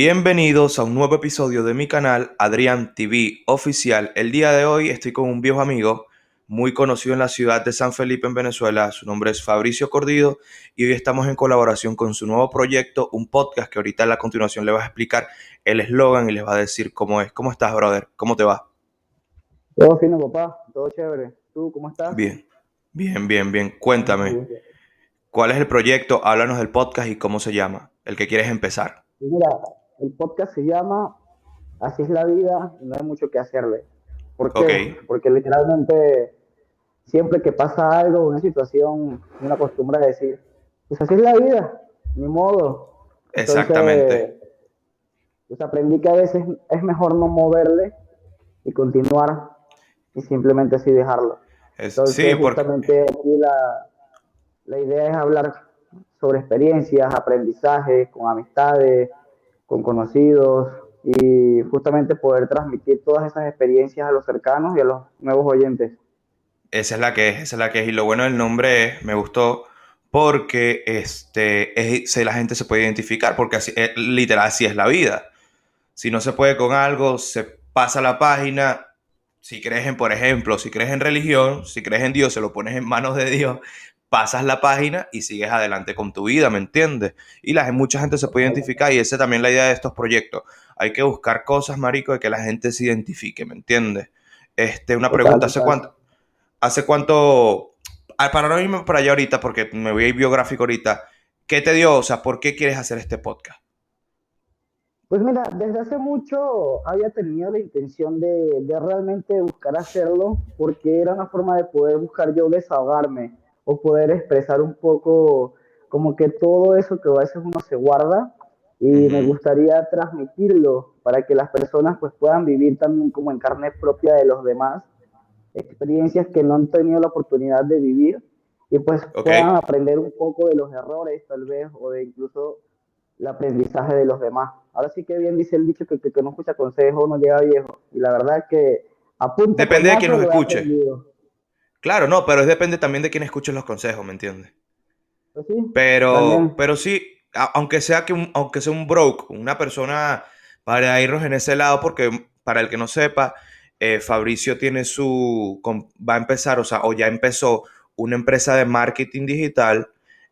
Bienvenidos a un nuevo episodio de mi canal Adrián TV Oficial. El día de hoy estoy con un viejo amigo muy conocido en la ciudad de San Felipe en Venezuela. Su nombre es Fabricio Cordido y hoy estamos en colaboración con su nuevo proyecto, un podcast que ahorita a la continuación le va a explicar el eslogan y les va a decir cómo es. ¿Cómo estás, brother? ¿Cómo te va? Todo fino, papá. Todo chévere. ¿Tú cómo estás? Bien, bien, bien, bien. Cuéntame, ¿cuál es el proyecto? Háblanos del podcast y cómo se llama, el que quieres empezar. Mira, el podcast se llama Así es la vida y no hay mucho que hacerle. ¿Por qué? Porque literalmente siempre que pasa algo, una situación, una costumbre de decir, pues así es la vida, ni modo. Exactamente. Pues aprendí que a veces es mejor no moverle y continuar y simplemente así dejarlo. Entonces, sí, justamente aquí la, la idea es hablar sobre experiencias, aprendizaje, con amistades, con conocidos y justamente poder transmitir todas esas experiencias a los cercanos y a los nuevos oyentes. Esa es la que es, esa es la que es. Y lo bueno del nombre es, me gustó, porque este, es, la gente se puede identificar, porque así, eh, literal así es la vida. Si no se puede con algo, se pasa la página. Si crees en, por ejemplo, si crees en religión, si crees en Dios, se lo pones en manos de Dios pasas la página y sigues adelante con tu vida, ¿me entiendes? Y la, mucha gente se puede identificar y esa también es la idea de estos proyectos. Hay que buscar cosas, marico, de que la gente se identifique, ¿me entiendes? Este, una pregunta, ¿hace cuánto? ¿Hace cuánto? Ah, para no irme para allá ahorita, porque me voy a ir biográfico ahorita, ¿qué te dio? O sea, ¿por qué quieres hacer este podcast? Pues mira, desde hace mucho había tenido la intención de, de realmente buscar hacerlo, porque era una forma de poder buscar yo desahogarme o poder expresar un poco como que todo eso que a veces uno se guarda y me gustaría transmitirlo para que las personas pues puedan vivir también como en carne propia de los demás experiencias que no han tenido la oportunidad de vivir y pues puedan aprender un poco de los errores tal vez o de incluso el aprendizaje de los demás. Ahora sí que bien dice el dicho que, que, no escucha consejo no llega viejo y la verdad es que apunta Depende de quién nos escuche. Claro, no, pero es depende también de quién escuche los consejos, ¿me entiendes? Pues pero, pero sí, aunque sea que un, aunque sea un broke, una persona para irnos en ese lado, porque para el que no sepa, eh, Fabricio tiene su, va a empezar, o sea, o ya empezó una empresa de marketing digital,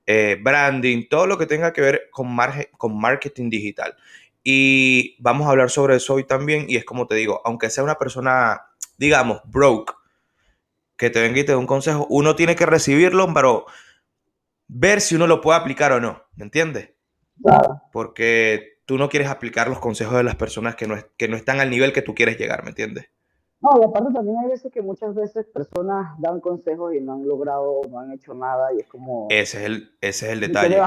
eh, branding, todo lo que tenga que ver con, con marketing digital. Y vamos a hablar sobre eso hoy también, y es como te digo, aunque sea una persona, digamos, broke, que te venga y te dé un consejo, uno tiene que recibirlo, pero ver si uno lo puede aplicar o no, ¿me entiendes? Claro. Porque tú no quieres aplicar los consejos de las personas que no, que no están al nivel que tú quieres llegar, ¿me entiendes? No, y aparte también hay veces que muchas veces personas dan consejos y no han logrado, no han hecho nada y es como... Ese es el, ese es el detalle. ¿Y qué no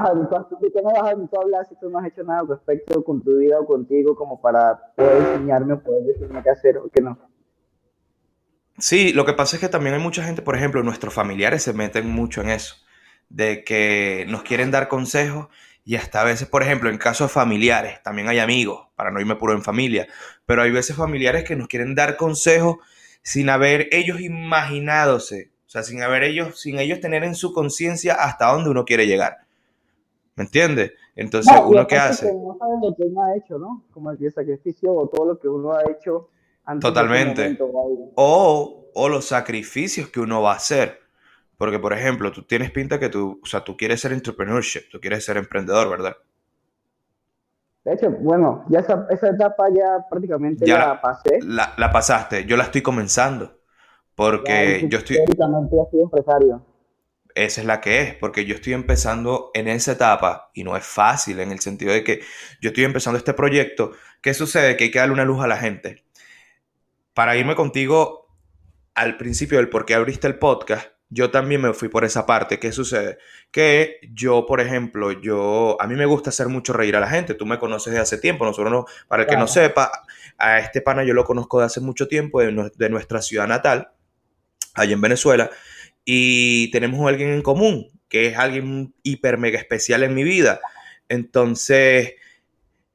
vas a hablar si tú no has hecho nada respecto con tu vida o contigo como para poder enseñarme o poder decirme qué hacer o qué no? Sí, lo que pasa es que también hay mucha gente, por ejemplo, nuestros familiares se meten mucho en eso, de que nos quieren dar consejos y hasta a veces, por ejemplo, en casos familiares, también hay amigos, para no irme puro en familia, pero hay veces familiares que nos quieren dar consejos sin haber ellos imaginadose, o sea, sin haber ellos, sin ellos tener en su conciencia hasta dónde uno quiere llegar. ¿Me entiendes? Entonces, ¿uno qué hace? no saben lo que uno ha hecho, ¿no? Como el sacrificio o todo lo que uno ha hecho Totalmente. o, o, los sacrificios que uno va a hacer. Porque, por ejemplo, tú tienes pinta que tú, o sea, tú quieres ser entrepreneurship, tú quieres ser emprendedor, ¿verdad? De hecho, bueno, ya esa, etapa ya prácticamente ya la, pasé. La, la, pasaste, yo la estoy comenzando. Porque yo estoy... empresario. Esa es la que es, porque yo estoy empezando en esa etapa y no es fácil en el sentido de que yo estoy empezando este proyecto. ¿Qué sucede? Que hay que darle una luz a la gente para irme contigo al principio del por qué abriste el podcast, yo también me fui por esa parte. ¿Qué sucede? Que yo, por ejemplo, yo, a mí me gusta hacer mucho reír a la gente. Tú me conoces de hace tiempo. Nosotros no, para el que no sepa, a este pana yo lo conozco de hace mucho tiempo, de, de nuestra ciudad natal, allá en Venezuela. Y tenemos a alguien en común, que es alguien hiper mega especial en mi vida. Entonces,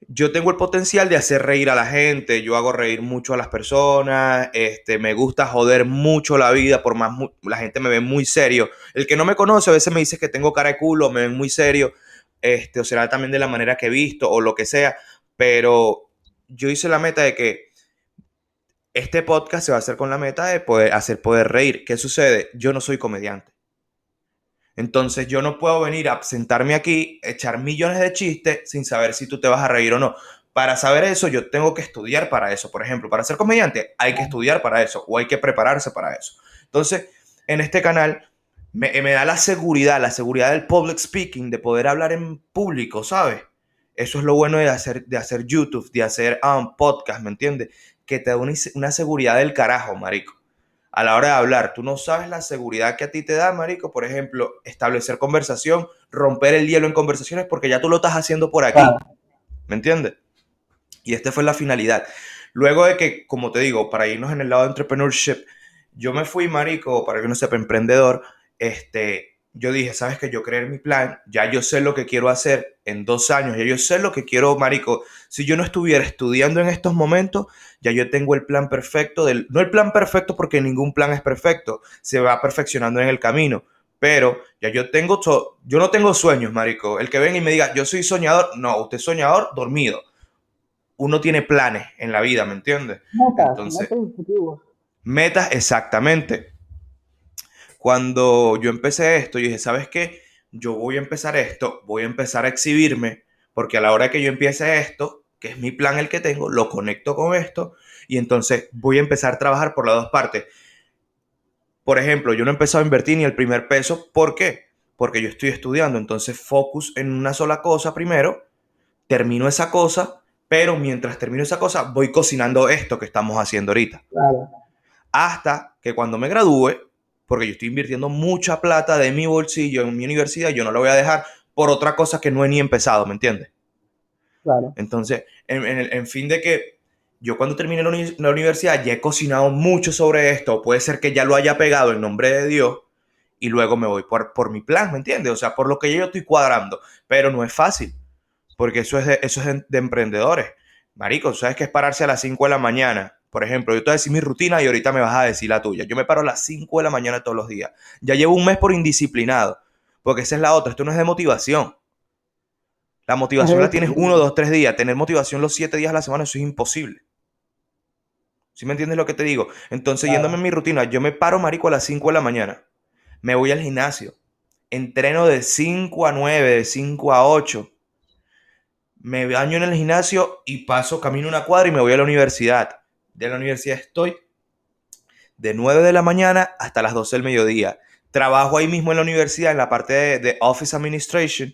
yo tengo el potencial de hacer reír a la gente, yo hago reír mucho a las personas, este, me gusta joder mucho la vida, por más la gente me ve muy serio. El que no me conoce a veces me dice que tengo cara de culo, me ven muy serio, este, o será también de la manera que he visto o lo que sea, pero yo hice la meta de que este podcast se va a hacer con la meta de poder hacer poder reír. ¿Qué sucede? Yo no soy comediante. Entonces yo no puedo venir a sentarme aquí, echar millones de chistes sin saber si tú te vas a reír o no. Para saber eso, yo tengo que estudiar para eso. Por ejemplo, para ser comediante hay que estudiar para eso o hay que prepararse para eso. Entonces, en este canal me, da la seguridad, la seguridad del public speaking, de poder hablar en público, ¿sabes? Eso es lo bueno de hacer, de hacer YouTube, de hacer um, podcast, ¿me entiendes? Que te da una, una seguridad del carajo, marico a la hora de hablar. Tú no sabes la seguridad que a ti te da, marico. Por ejemplo, establecer conversación, romper el hielo en conversaciones porque ya tú lo estás haciendo por aquí. ¿Me entiendes? Y esta fue la finalidad. Luego de que, como te digo, para irnos en el lado de entrepreneurship, yo me fui, marico, para que no sepa, emprendedor, este, yo dije, sabes que yo creé mi plan, ya yo sé lo que quiero hacer en dos años, ya yo sé lo que quiero, Marico. Si yo no estuviera estudiando en estos momentos, ya yo tengo el plan perfecto, del, no el plan perfecto porque ningún plan es perfecto, se va perfeccionando en el camino, pero ya yo tengo, yo no tengo sueños, Marico. El que venga y me diga, yo soy soñador, no, usted es soñador dormido. Uno tiene planes en la vida, ¿me entiende? Metas, Entonces, metas, metas exactamente cuando yo empecé esto, yo dije, ¿sabes qué? Yo voy a empezar esto, voy a empezar a exhibirme, porque a la hora que yo empiece esto, que es mi plan el que tengo, lo conecto con esto y entonces voy a empezar a trabajar por las dos partes. Por ejemplo, yo no he empezado a invertir ni el primer peso. ¿Por qué? Porque yo estoy estudiando. Entonces, focus en una sola cosa primero, termino esa cosa, pero mientras termino esa cosa, voy cocinando esto que estamos haciendo ahorita. Hasta que cuando me gradúe, porque yo estoy invirtiendo mucha plata de mi bolsillo en mi universidad, yo no lo voy a dejar por otra cosa que no he ni empezado, ¿me entiendes? Claro. Entonces, en, fin de que yo cuando termine la, universidad ya he cocinado mucho sobre esto, puede ser que ya lo haya pegado en nombre de Dios y luego me voy por, por mi plan, ¿me entiendes? O sea, por lo que yo estoy cuadrando, pero no es fácil, porque eso es de, eso es de, de emprendedores. Marico, ¿sabes que es pararse a las 5 de la mañana? Por ejemplo, yo te voy a decir mi rutina y ahorita me vas a decir la tuya. Yo me paro a las 5 de la mañana todos los días. Ya llevo un mes por indisciplinado. Porque esa es la otra. Esto no es de motivación. La motivación la tienes uno, dos, tres días. Tener motivación los siete días a la semana, eso es imposible. ¿Sí me entiendes lo que te digo? Entonces, yéndome en mi rutina, yo me paro, marico, a las 5 de la mañana. Me voy al gimnasio. Entreno de 5 a 9, de 5 a 8. Me baño en el gimnasio y paso, camino una cuadra y me voy a la universidad de la universidad estoy de 9 de la mañana hasta las 12 del mediodía. Trabajo ahí mismo en la universidad, en la parte de, Office Administration,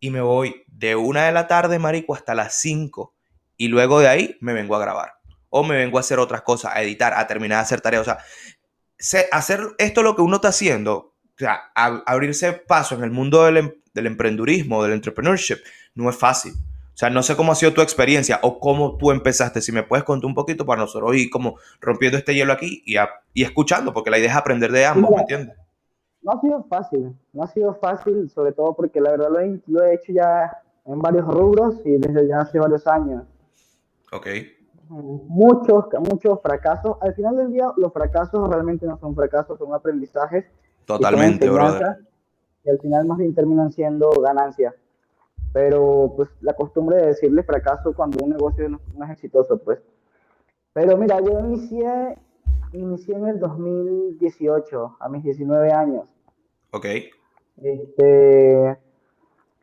y me voy de 1 de la tarde, marico, hasta las 5. Y luego de ahí me vengo a grabar. O me vengo a hacer otras cosas, a editar, a terminar de hacer tareas. O sea, hacer esto lo que uno está haciendo, o sea, abrirse paso en el mundo del, em, del emprendurismo, del entrepreneurship, no es fácil. O sea, no sé cómo ha sido tu experiencia o cómo tú empezaste. Si me puedes contar un poquito para nosotros ir como rompiendo este hielo aquí y, y escuchando, porque la idea es aprender de ambos, ¿me entiendes? No ha sido fácil, no ha sido fácil, sobre todo porque la verdad lo he, lo he hecho ya en varios rubros y desde ya hace varios años. Ok. Muchos, muchos fracasos. Al final del día, los fracasos realmente no son fracasos, son aprendizajes. Totalmente, brother. Y al final más bien terminan siendo ganancias pero pues la costumbre de decirle fracaso cuando un negocio no, es exitoso, pues. Pero mira, yo inicié, inicié en el 2018, a mis 19 años. Ok. Este,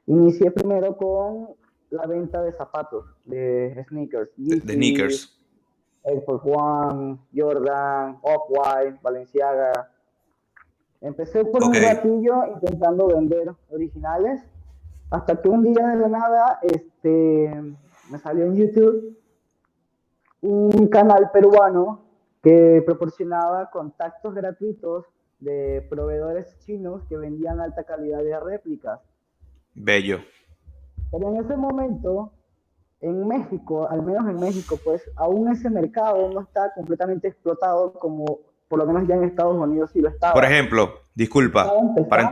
inicié primero con la venta de zapatos, de sneakers. De, sneakers. Air Force One, Jordan, Off-White, Balenciaga. Empecé por un ratillo intentando vender originales hasta que un día de la nada este, me salió en YouTube un canal peruano que proporcionaba contactos gratuitos de proveedores chinos que vendían alta calidad de réplicas. Bello. Pero en ese momento, en México, al menos en México, pues aún ese mercado no está completamente explotado como por lo menos ya en Estados Unidos sí lo estaba. Por ejemplo, disculpa. para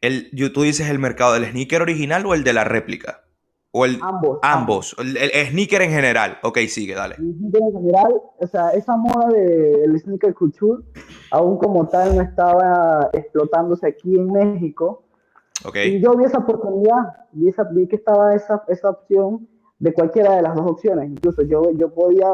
el, tú dices el mercado del sneaker original o el de la réplica? O el, ambos. Ambos. El, sneaker en general. Ok, sigue, dale. El sneaker en general, o sea, esa moda del sneaker culture, aún como tal no estaba explotándose aquí en México. Ok. Y yo vi esa oportunidad, vi, esa, vi que estaba esa, esa opción de cualquiera de las dos opciones. Incluso yo, yo podía,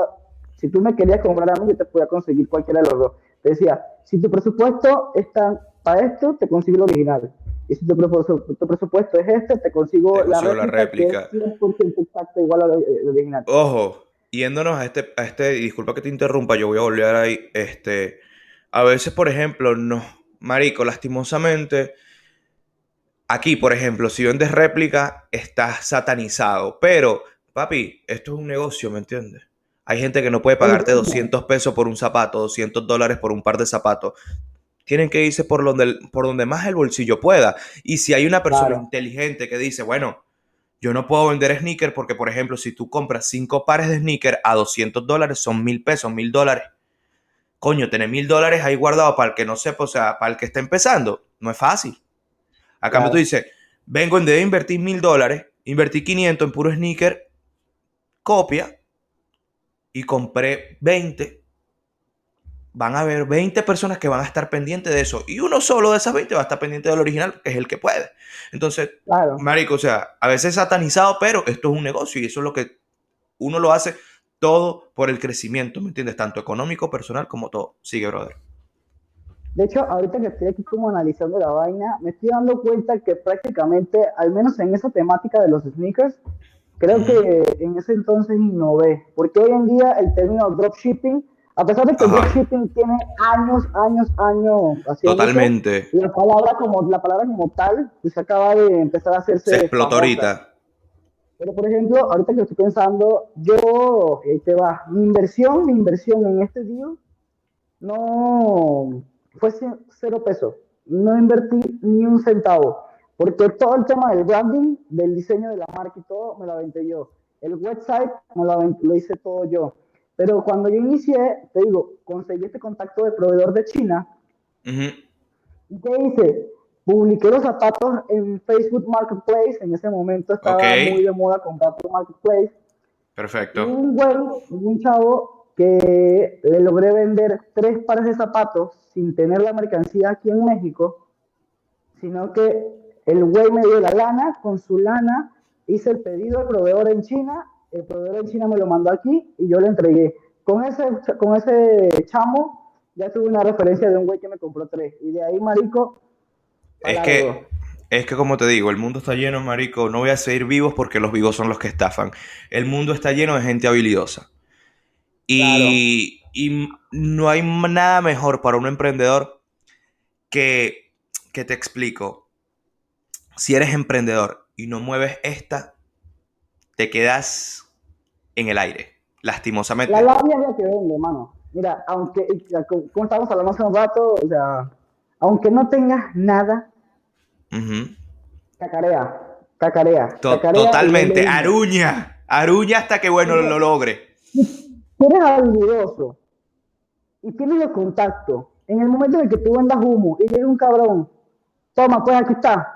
si tú me querías comprar a mí, yo te podía conseguir cualquiera de los dos. Te decía, si tu presupuesto está para esto, te consigo el original. Y si tu, presupuesto es este, te consigo, la, réplica, Que es 100% exacta igual al original. Ojo, yéndonos a este, a este, disculpa que te interrumpa, yo voy a volver ahí, este, a veces, por ejemplo, no, marico, lastimosamente, aquí, por ejemplo, si vendes réplica, estás satanizado, pero, papi, esto es un negocio, ¿me entiendes? Hay gente que no puede pagarte 200 pesos por un zapato, 200 dólares por un par de zapatos. Tienen que irse por donde, por donde más el bolsillo pueda. Y si hay una persona inteligente que dice, bueno, yo no puedo vender sneakers porque, por ejemplo, si tú compras cinco pares de sneakers a 200 dólares, son mil pesos, mil dólares. Coño, tener mil dólares ahí guardado para el que no sepa, o sea, para el que está empezando, no es fácil. A cambio tú dices, vengo en de invertir mil dólares, invertí 500 en puro sneaker, copia, y compré 20 van a haber 20 personas que van a estar pendientes de eso y uno solo de esas 20 va a estar pendiente del original, que es el que puede. Entonces, marico, o sea, a veces satanizado, pero esto es un negocio y eso es lo que uno lo hace todo por el crecimiento, ¿me entiendes? Tanto económico, personal, como todo. Sigue, brother. De hecho, ahorita que estoy aquí como analizando la vaina, me estoy dando cuenta que prácticamente, al menos en esa temática de los sneakers, creo que en ese entonces innové, porque hoy en día el término dropshipping a pesar de que dropshipping tiene años, años, años haciendo Totalmente. la palabra como la palabra como tal pues acaba de empezar a hacerse se explotó ahorita. Pero por ejemplo, ahorita que estoy pensando, yo ahí te va, mi inversión, mi inversión en este día no fue cero pesos. No invertí ni un centavo, porque todo el tema del branding, del diseño de la marca y todo, me lo aventé yo. El website me lo, lo hice todo yo pero cuando yo inicié, te digo, conseguí este contacto de proveedor de China. ¿Y qué hice? Publiqué los zapatos en Facebook Marketplace. En ese momento estaba muy de moda comprar por Marketplace. Perfecto. Y un güey, un chavo que le logré vender tres pares de zapatos sin tener la mercancía aquí en México, sino que el güey me dio la lana, con su lana hice el pedido al proveedor en China el proveedor en China me lo mandó aquí y yo le entregué. Con ese, con ese chamo ya tuve una referencia de un güey que me compró tres. Y de ahí, marico. Es que, es que como te digo, el mundo está lleno, marico. No voy a seguir vivos porque los vivos son los que estafan. El mundo está lleno de gente habilidosa. Y, y no hay nada mejor para un emprendedor que, que te explico. Si eres emprendedor y no mueves esta, te quedas en el aire, lastimosamente. La labia es la que vende, hermano. Mira, aunque, como estamos hablando hace un rato, o sea, aunque no tengas nada, cacarea, cacarea, Totalmente, aruña, aruña hasta que, bueno, lo logre. Si eres habilidoso y tienes los contactos, en el momento en que tú vendas humo y llega un cabrón, toma, pues aquí está,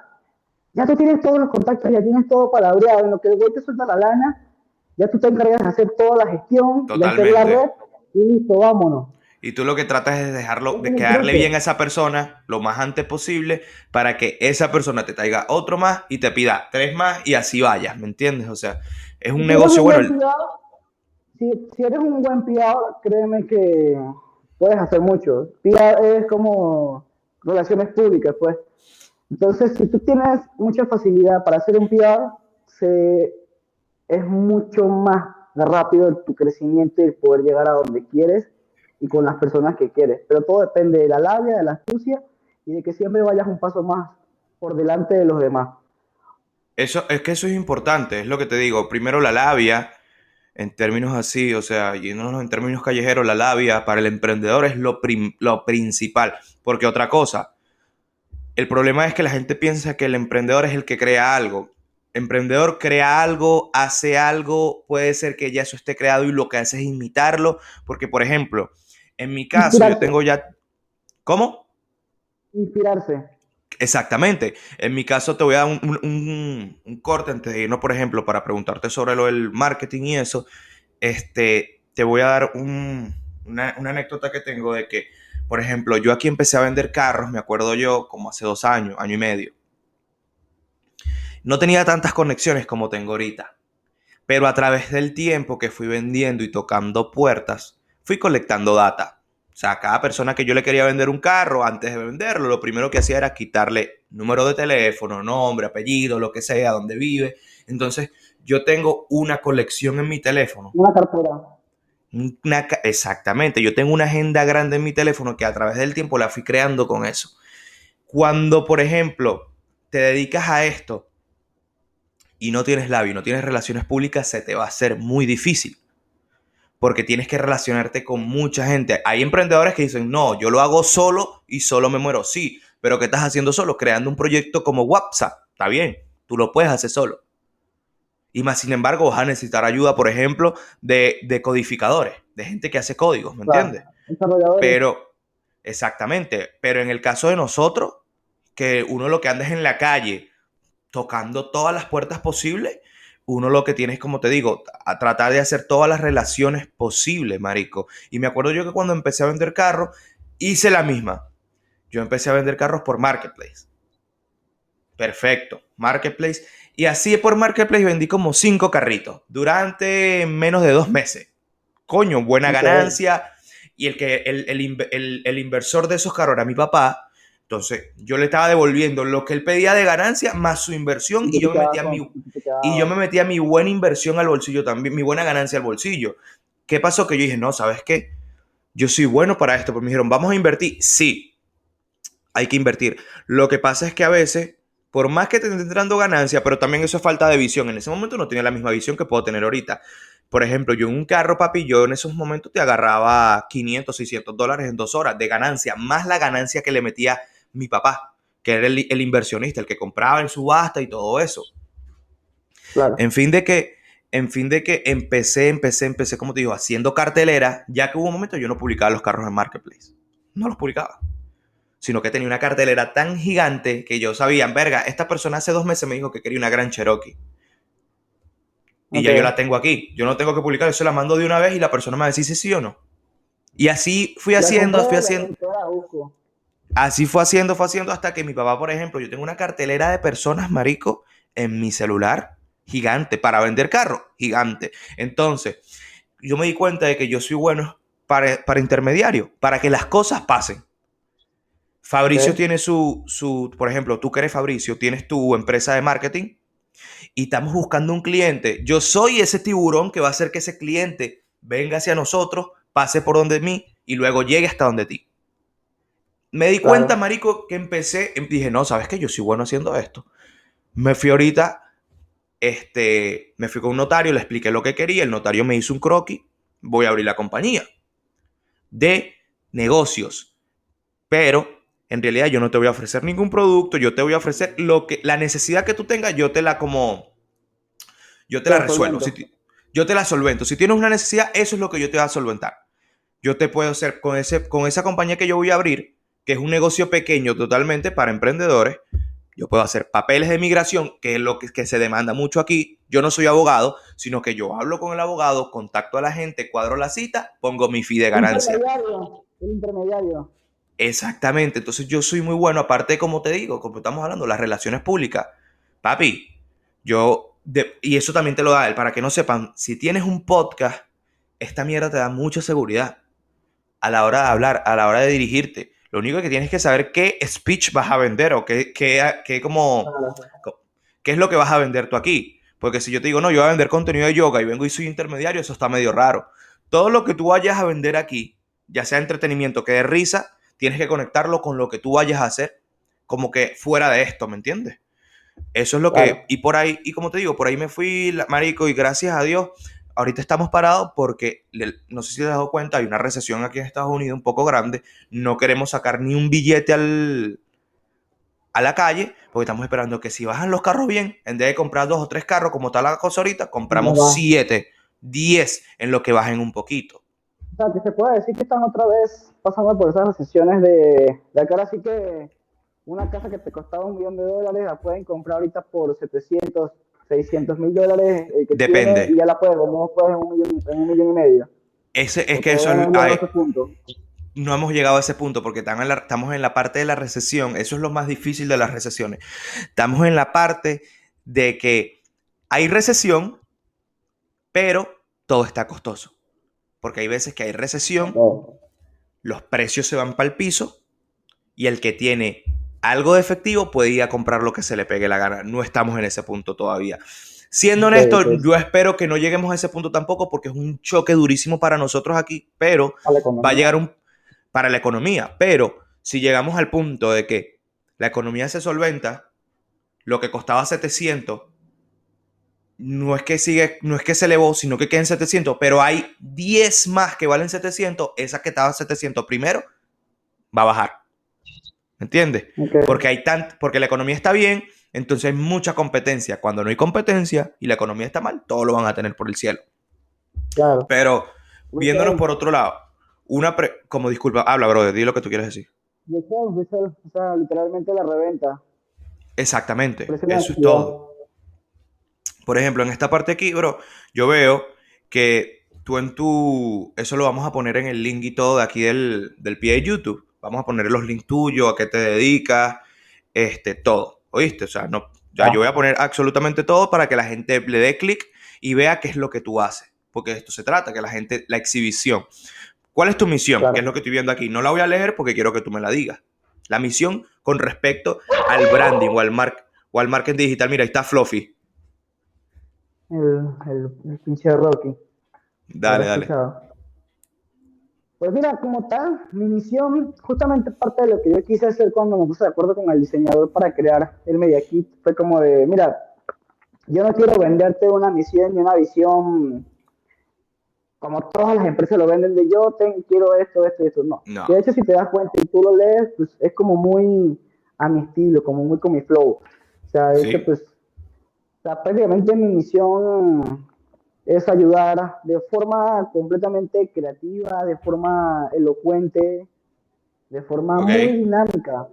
ya tú tienes todos los contactos, ya tienes todo palabreado, en lo que el güey te suelta la lana, ya tú te encargas de hacer toda la gestión, de hacer la red y listo, vámonos. Y tú lo que tratas es de dejarlo, de quedarle bien a esa persona lo más antes posible para que esa persona te traiga otro más y te pida tres más y así vayas, ¿me entiendes? O sea, es un negocio bueno. si, eres un buen PR, créeme que puedes hacer mucho. PR es como relaciones públicas, pues. Entonces, si tú tienes mucha facilidad para hacer un PR, se, es mucho más rápido tu crecimiento y poder llegar a donde quieres y con las personas que quieres. Pero todo depende de la labia, de la astucia y de que siempre vayas un paso más por delante de los demás. Eso, es que eso es importante, es lo que te digo. Primero la labia, en términos así, o sea, yéndonos en términos callejeros, la labia para el emprendedor es lo, lo principal. Porque otra cosa, el problema es que la gente piensa que el emprendedor es el que crea algo. emprendedor crea algo, hace algo, puede ser que ya eso esté creado y lo que hace es imitarlo, porque por ejemplo, en mi caso yo tengo ya... ¿Cómo? Inspirarse. Exactamente. En mi caso te voy a dar un, corte antes de irnos, por ejemplo, para preguntarte sobre lo del marketing y eso. Este, te voy a dar una, una anécdota que tengo de que por ejemplo, yo aquí empecé a vender carros, me acuerdo yo, como hace dos años, año y medio. No tenía tantas conexiones como tengo ahorita. Pero a través del tiempo que fui vendiendo y tocando puertas, fui colectando data. O sea, cada persona que yo le quería vender un carro, antes de venderlo, lo primero que hacía era quitarle número de teléfono, nombre, apellido, lo que sea, dónde vive. Entonces, yo tengo una colección en mi teléfono. Una cartera. Exactamente, yo tengo una agenda grande en mi teléfono que a través del tiempo la fui creando con eso. Cuando, por ejemplo, te dedicas a esto y no tienes labio, no tienes relaciones públicas, se te va a hacer muy difícil. Porque tienes que relacionarte con mucha gente. Hay emprendedores que dicen, no, yo lo hago solo y solo me muero. Sí, pero ¿qué estás haciendo solo? Creando un proyecto como WhatsApp. Está bien, tú lo puedes hacer solo. Y más, sin embargo, vas a necesitar ayuda, por ejemplo, de, codificadores, de gente que hace códigos, ¿me entiendes? Pero, exactamente. Pero en el caso de nosotros, que uno lo que anda es en la calle tocando todas las puertas posibles, uno lo que tiene es, como te digo, a tratar de hacer todas las relaciones posibles, marico. Y me acuerdo yo que cuando empecé a vender carros, hice la misma. Yo empecé a vender carros por Marketplace. Perfecto, Marketplace. Y así por Marketplace vendí como cinco carritos durante menos de dos meses. Coño, buena ganancia. Y el, que, el, el inversor de esos carros era mi papá. Entonces, yo le estaba devolviendo lo que él pedía de ganancia más su inversión y yo, me metía mi, y yo me metía mi buena inversión al bolsillo también, mi buena ganancia al bolsillo. ¿Qué pasó? Que yo dije, no, ¿sabes qué? Yo soy bueno para esto. Pues me dijeron, vamos a invertir. Sí, hay que invertir. Lo que pasa es que a veces, por más que te estén entrando ganancia, pero también eso es falta de visión. En ese momento no tenía la misma visión que puedo tener ahorita. Por ejemplo, yo en un carro, papi, yo en esos momentos te agarraba 500, 600 dólares en dos horas de ganancia, más la ganancia que le metía mi papá, que era el, inversionista, el que compraba en subasta y todo eso. En fin de que, en fin de que empecé, empecé, empecé, como te digo, haciendo cartelera, ya que hubo un momento yo no publicaba los carros en Marketplace. No los publicaba. Sino que tenía una cartelera tan gigante que yo sabía, verga, esta persona hace dos meses me dijo que quería una gran Cherokee. Y ya yo la tengo aquí. Yo no tengo que publicar, yo se la mando de una vez y la persona me dice si sí o no. Y así fui haciendo, fui haciendo. Así fue haciendo, fue haciendo hasta que mi papá, por ejemplo, yo tengo una cartelera de personas, marico, en mi celular, gigante, para vender carros, gigante. Entonces, yo me di cuenta de que yo soy bueno para, para intermediario, para que las cosas pasen. Fabricio tiene su, su, por ejemplo, tú que eres Fabricio, tienes tu empresa de marketing y estamos buscando un cliente. Yo soy ese tiburón que va a hacer que ese cliente venga hacia nosotros, pase por donde mí y luego llegue hasta donde ti. Me di cuenta, marico, que empecé, em, dije, no, ¿sabes qué? Yo soy bueno haciendo esto. Me fui ahorita, este, me fui con un notario, le expliqué lo que quería, el notario me hizo un croquis, voy a abrir la compañía de negocios. Pero en realidad yo no te voy a ofrecer ningún producto, yo te voy a ofrecer lo que la necesidad que tú tengas, yo te la como yo te, la resuelvo, yo te la solvento. Si tienes una necesidad, eso es lo que yo te voy a solventar. Yo te puedo hacer con ese con esa compañía que yo voy a abrir, que es un negocio pequeño totalmente para emprendedores. Yo puedo hacer papeles de migración, que es lo que, se demanda mucho aquí. Yo no soy abogado, sino que yo hablo con el abogado, contacto a la gente, cuadro la cita, pongo mi fee de ganancia. Intermediario, el intermediario. Exactamente, entonces yo soy muy bueno, aparte como te digo, como estamos hablando, las relaciones públicas. Papi, yo, y eso también te lo da él, para que no sepan, si tienes un podcast, esta mierda te da mucha seguridad a la hora de hablar, a la hora de dirigirte. Lo único que tienes que saber qué speech vas a vender o qué, qué, como, qué es lo que vas a vender tú aquí. Porque si yo te digo, no, yo voy a vender contenido de yoga y vengo y soy intermediario, eso está medio raro. Todo lo que tú vayas a vender aquí, ya sea entretenimiento que de risa, tienes que conectarlo con lo que tú vayas a hacer, como que fuera de esto, ¿me entiendes? Eso es lo que, y por ahí, y como te digo, por ahí me fui, marico, y gracias a Dios, ahorita estamos parados porque, no sé si te has dado cuenta, hay una recesión aquí en Estados Unidos un poco grande. No queremos sacar ni un billete al, a la calle porque estamos esperando que si bajan los carros bien, en vez de comprar dos o tres carros como está la cosa ahorita, compramos siete, diez en lo que bajen un poquito. O sea, que se puede decir que están otra vez pasando por esas recesiones de, de acá, así que una casa que te costaba un millón de dólares la pueden comprar ahorita por 700, 600 mil dólares eh, que Depende. y ya la puedes, no puedes en un millón, en un millón y medio. Ese, es que eso es, no hemos llegado a ese punto porque en, la, estamos en la parte de la recesión. Eso es lo más difícil de las recesiones. Estamos en la parte de que hay recesión, pero todo está costoso. Porque hay veces que hay recesión, los precios se van para el piso y el que tiene algo de efectivo puede ir a comprar lo que se le pegue la gana. No estamos en ese punto todavía. Siendo honesto, yo espero que no lleguemos a ese punto tampoco porque es un choque durísimo para nosotros aquí, pero va a llegar un para la economía, pero si llegamos al punto de que la economía se solventa, lo que costaba 700 no es que sigue, no es que se elevó, sino que queda en 700, pero hay 10 más que valen 700, esa que estaba 700 primero va a bajar. ¿Me entiendes? Porque hay tant, porque la economía está bien, entonces hay mucha competencia. Cuando no hay competencia y la economía está mal, todos lo van a tener por el cielo. Claro. Pero viéndonos por otro lado, una como disculpa, habla, brother, di lo que tú quieres decir. O sea, literalmente la reventa. Exactamente, eso es todo. Por ejemplo, en esta parte aquí, bro, yo veo que tú en tu, eso lo vamos a poner en el link y todo de aquí del, del pie de YouTube Vamos a poner los links tuyos, a qué te dedicas, este, todo. ¿Oíste? O sea, no, ya yo voy a poner absolutamente todo para que la gente le dé clic y vea qué es lo que tú haces. Porque de esto se trata, que la gente, la exhibición. ¿Cuál es tu misión? ¿Qué es lo que estoy viendo aquí? No la voy a leer porque quiero que tú me la digas. La misión con respecto al branding o al, o al marketing digital. Mira, ahí está Fluffy. El, el, pinche Rocky. Dale, dale. Pues mira, como tal, mi misión, justamente parte de lo que yo quise hacer cuando me puse de acuerdo con el diseñador para crear el Media Kit, fue como de, mira, yo no quiero venderte una misión ni una visión como todas las empresas lo venden de yo quiero esto, esto y esto. No. De hecho, si te das cuenta y tú lo lees, pues es como muy a mi estilo, como muy con mi flow. O sea, es que pues, o sea, prácticamente mi misión es ayudar de forma completamente creativa, de forma elocuente, de forma muy dinámica.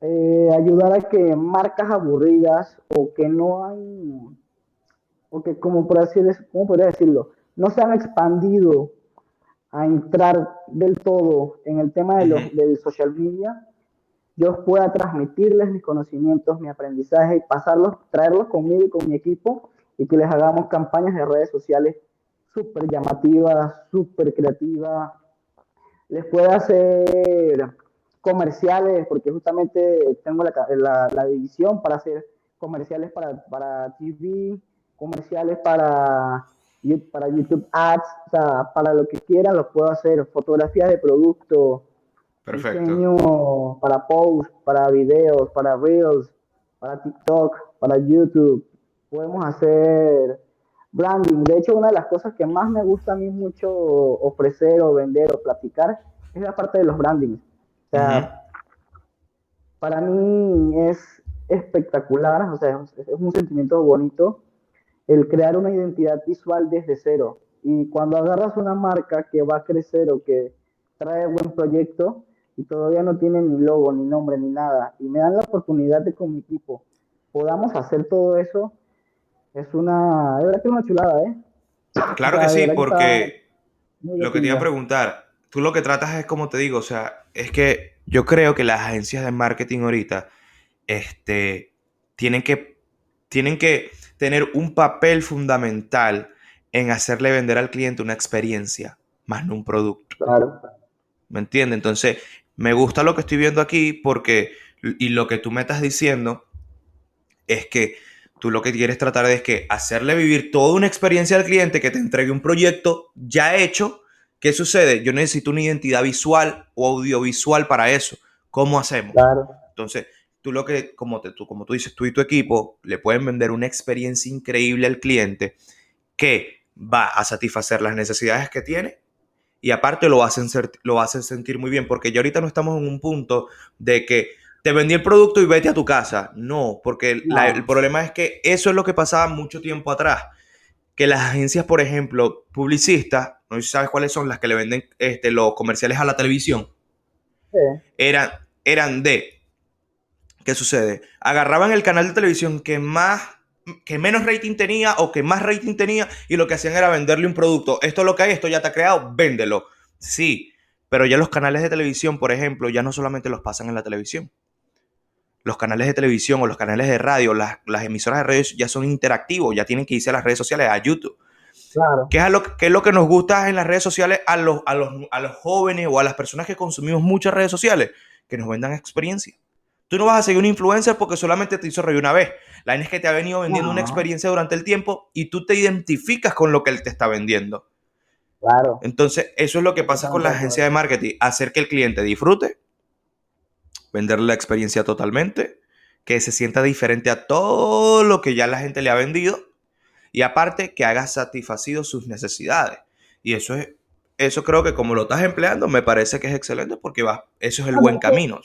Eh, ayudar a que marcas aburridas o que no hay, o que como por así ¿cómo podría decirlo? No se han expandido a entrar del todo en el tema de los, del social media, yo pueda transmitirles mis conocimientos, mi aprendizaje y pasarlos, traerlos conmigo y con mi equipo y que les hagamos campañas de redes sociales súper llamativas, súper creativas. Les pueda hacer comerciales, porque justamente tengo la, la, división para hacer comerciales para, para TV, comerciales para, para YouTube Ads, o sea, para lo que quieran los puedo hacer, fotografías de producto, Perfecto. para posts, para videos, para reels, para TikTok, para YouTube podemos hacer branding. De hecho, una de las cosas que más me gusta a mí mucho ofrecer o vender o platicar es la parte de los brandings. O sea, para mí es espectacular, o sea, es un sentimiento bonito el crear una identidad visual desde cero. Y cuando agarras una marca que va a crecer o que trae buen proyecto y todavía no tiene ni logo, ni nombre, ni nada, y me dan la oportunidad de con mi equipo podamos hacer todo eso, es una, es una chulada, ¿eh? Claro que sí, porque lo que te iba a preguntar, tú lo que tratas es como te digo, o sea, es que yo creo que las agencias de marketing ahorita, este, tienen que, tienen que tener un papel fundamental en hacerle vender al cliente una experiencia, más no un producto. Claro. ¿Me entiendes? Entonces, me gusta lo que estoy viendo aquí porque, y lo que tú me estás diciendo, es que Tú lo que quieres tratar es que hacerle vivir toda una experiencia al cliente que te entregue un proyecto ya hecho. ¿Qué sucede? Yo necesito una identidad visual o audiovisual para eso. ¿Cómo hacemos? Claro. Entonces, tú lo que, como, te, tú, como tú dices, tú y tu equipo le pueden vender una experiencia increíble al cliente que va a satisfacer las necesidades que tiene y aparte lo hacen, lo hacen sentir muy bien, porque ya ahorita no estamos en un punto de que te vendí el producto y vete a tu casa. No, porque el problema es que eso es lo que pasaba mucho tiempo atrás. Que las agencias, por ejemplo, publicistas, no sé si sabes cuáles son las que le venden este, los comerciales a la televisión, eran, eran de, ¿qué sucede? Agarraban el canal de televisión que más que menos rating tenía o que más rating tenía y lo que hacían era venderle un producto. Esto es lo que hay, esto ya ha creado, véndelo. Sí, pero ya los canales de televisión, por ejemplo, ya no solamente los pasan en la televisión los canales de televisión o los canales de radio, las, emisoras de radio ya son interactivos, ya tienen que irse a las redes sociales, a YouTube. Claro. ¿Qué es, lo, es lo que nos gusta en las redes sociales a los, a, los, a los jóvenes o a las personas que consumimos muchas redes sociales? Que nos vendan experiencia. Tú no vas a seguir un influencer porque solamente te hizo reír una vez. La es que te ha venido vendiendo una experiencia durante el tiempo y tú te identificas con lo que él te está vendiendo. Claro. Entonces, eso es lo que pasa con la agencia de marketing. Hacer que el cliente disfrute, venderle la experiencia totalmente, que se sienta diferente a todo lo que ya la gente le ha vendido y aparte que haga satisfacido sus necesidades. Y eso es, eso creo que como lo estás empleando, me parece que es excelente porque va, eso es el buen camino.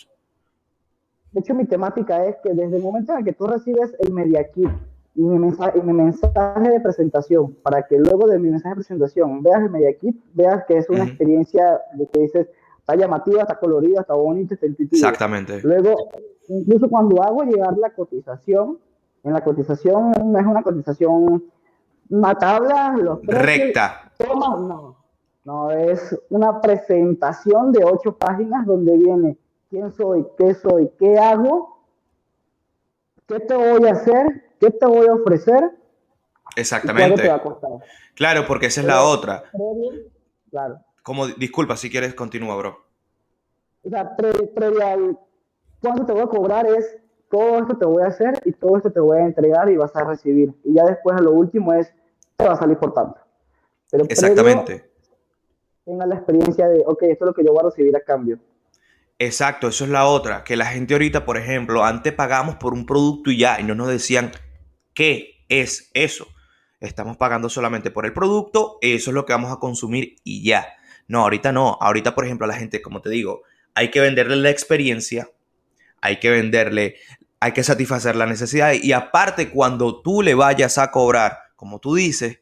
De hecho, mi temática es que desde el momento en el que tú recibes el Media Kit y mi, mensaje, mi mensaje de presentación, para que luego de mi mensaje de presentación veas el Media Kit, veas que es una experiencia de que dices, está llamativa, está colorida, está bonita, está intuitiva. Exactamente. Luego, incluso cuando hago llegar la cotización, en la cotización no es una cotización, una tabla, los recta. no, no, es una presentación de ocho páginas donde viene quién soy, qué soy, qué hago, qué te voy a hacer, qué te voy a ofrecer. Exactamente. Claro, porque esa es la otra. claro. Como, disculpa, si quieres, continúa, bro. O sea, previo al cuánto te voy a cobrar es todo esto te voy a hacer y todo esto te voy a entregar y vas a recibir. Y ya después a lo último es, te va a salir por tanto. Pero Exactamente. Tenga la experiencia de, ok, esto es lo que yo voy a recibir a cambio. Exacto, eso es la otra, que la gente ahorita, por ejemplo, antes pagamos por un producto y ya, y no nos decían qué es eso. Estamos pagando solamente por el producto, eso es lo que vamos a consumir y ya. No, ahorita no, ahorita, por ejemplo, a la gente, como te digo, hay que venderle la experiencia, hay que venderle, hay que satisfacer la necesidad y aparte cuando tú le vayas a cobrar, como tú dices,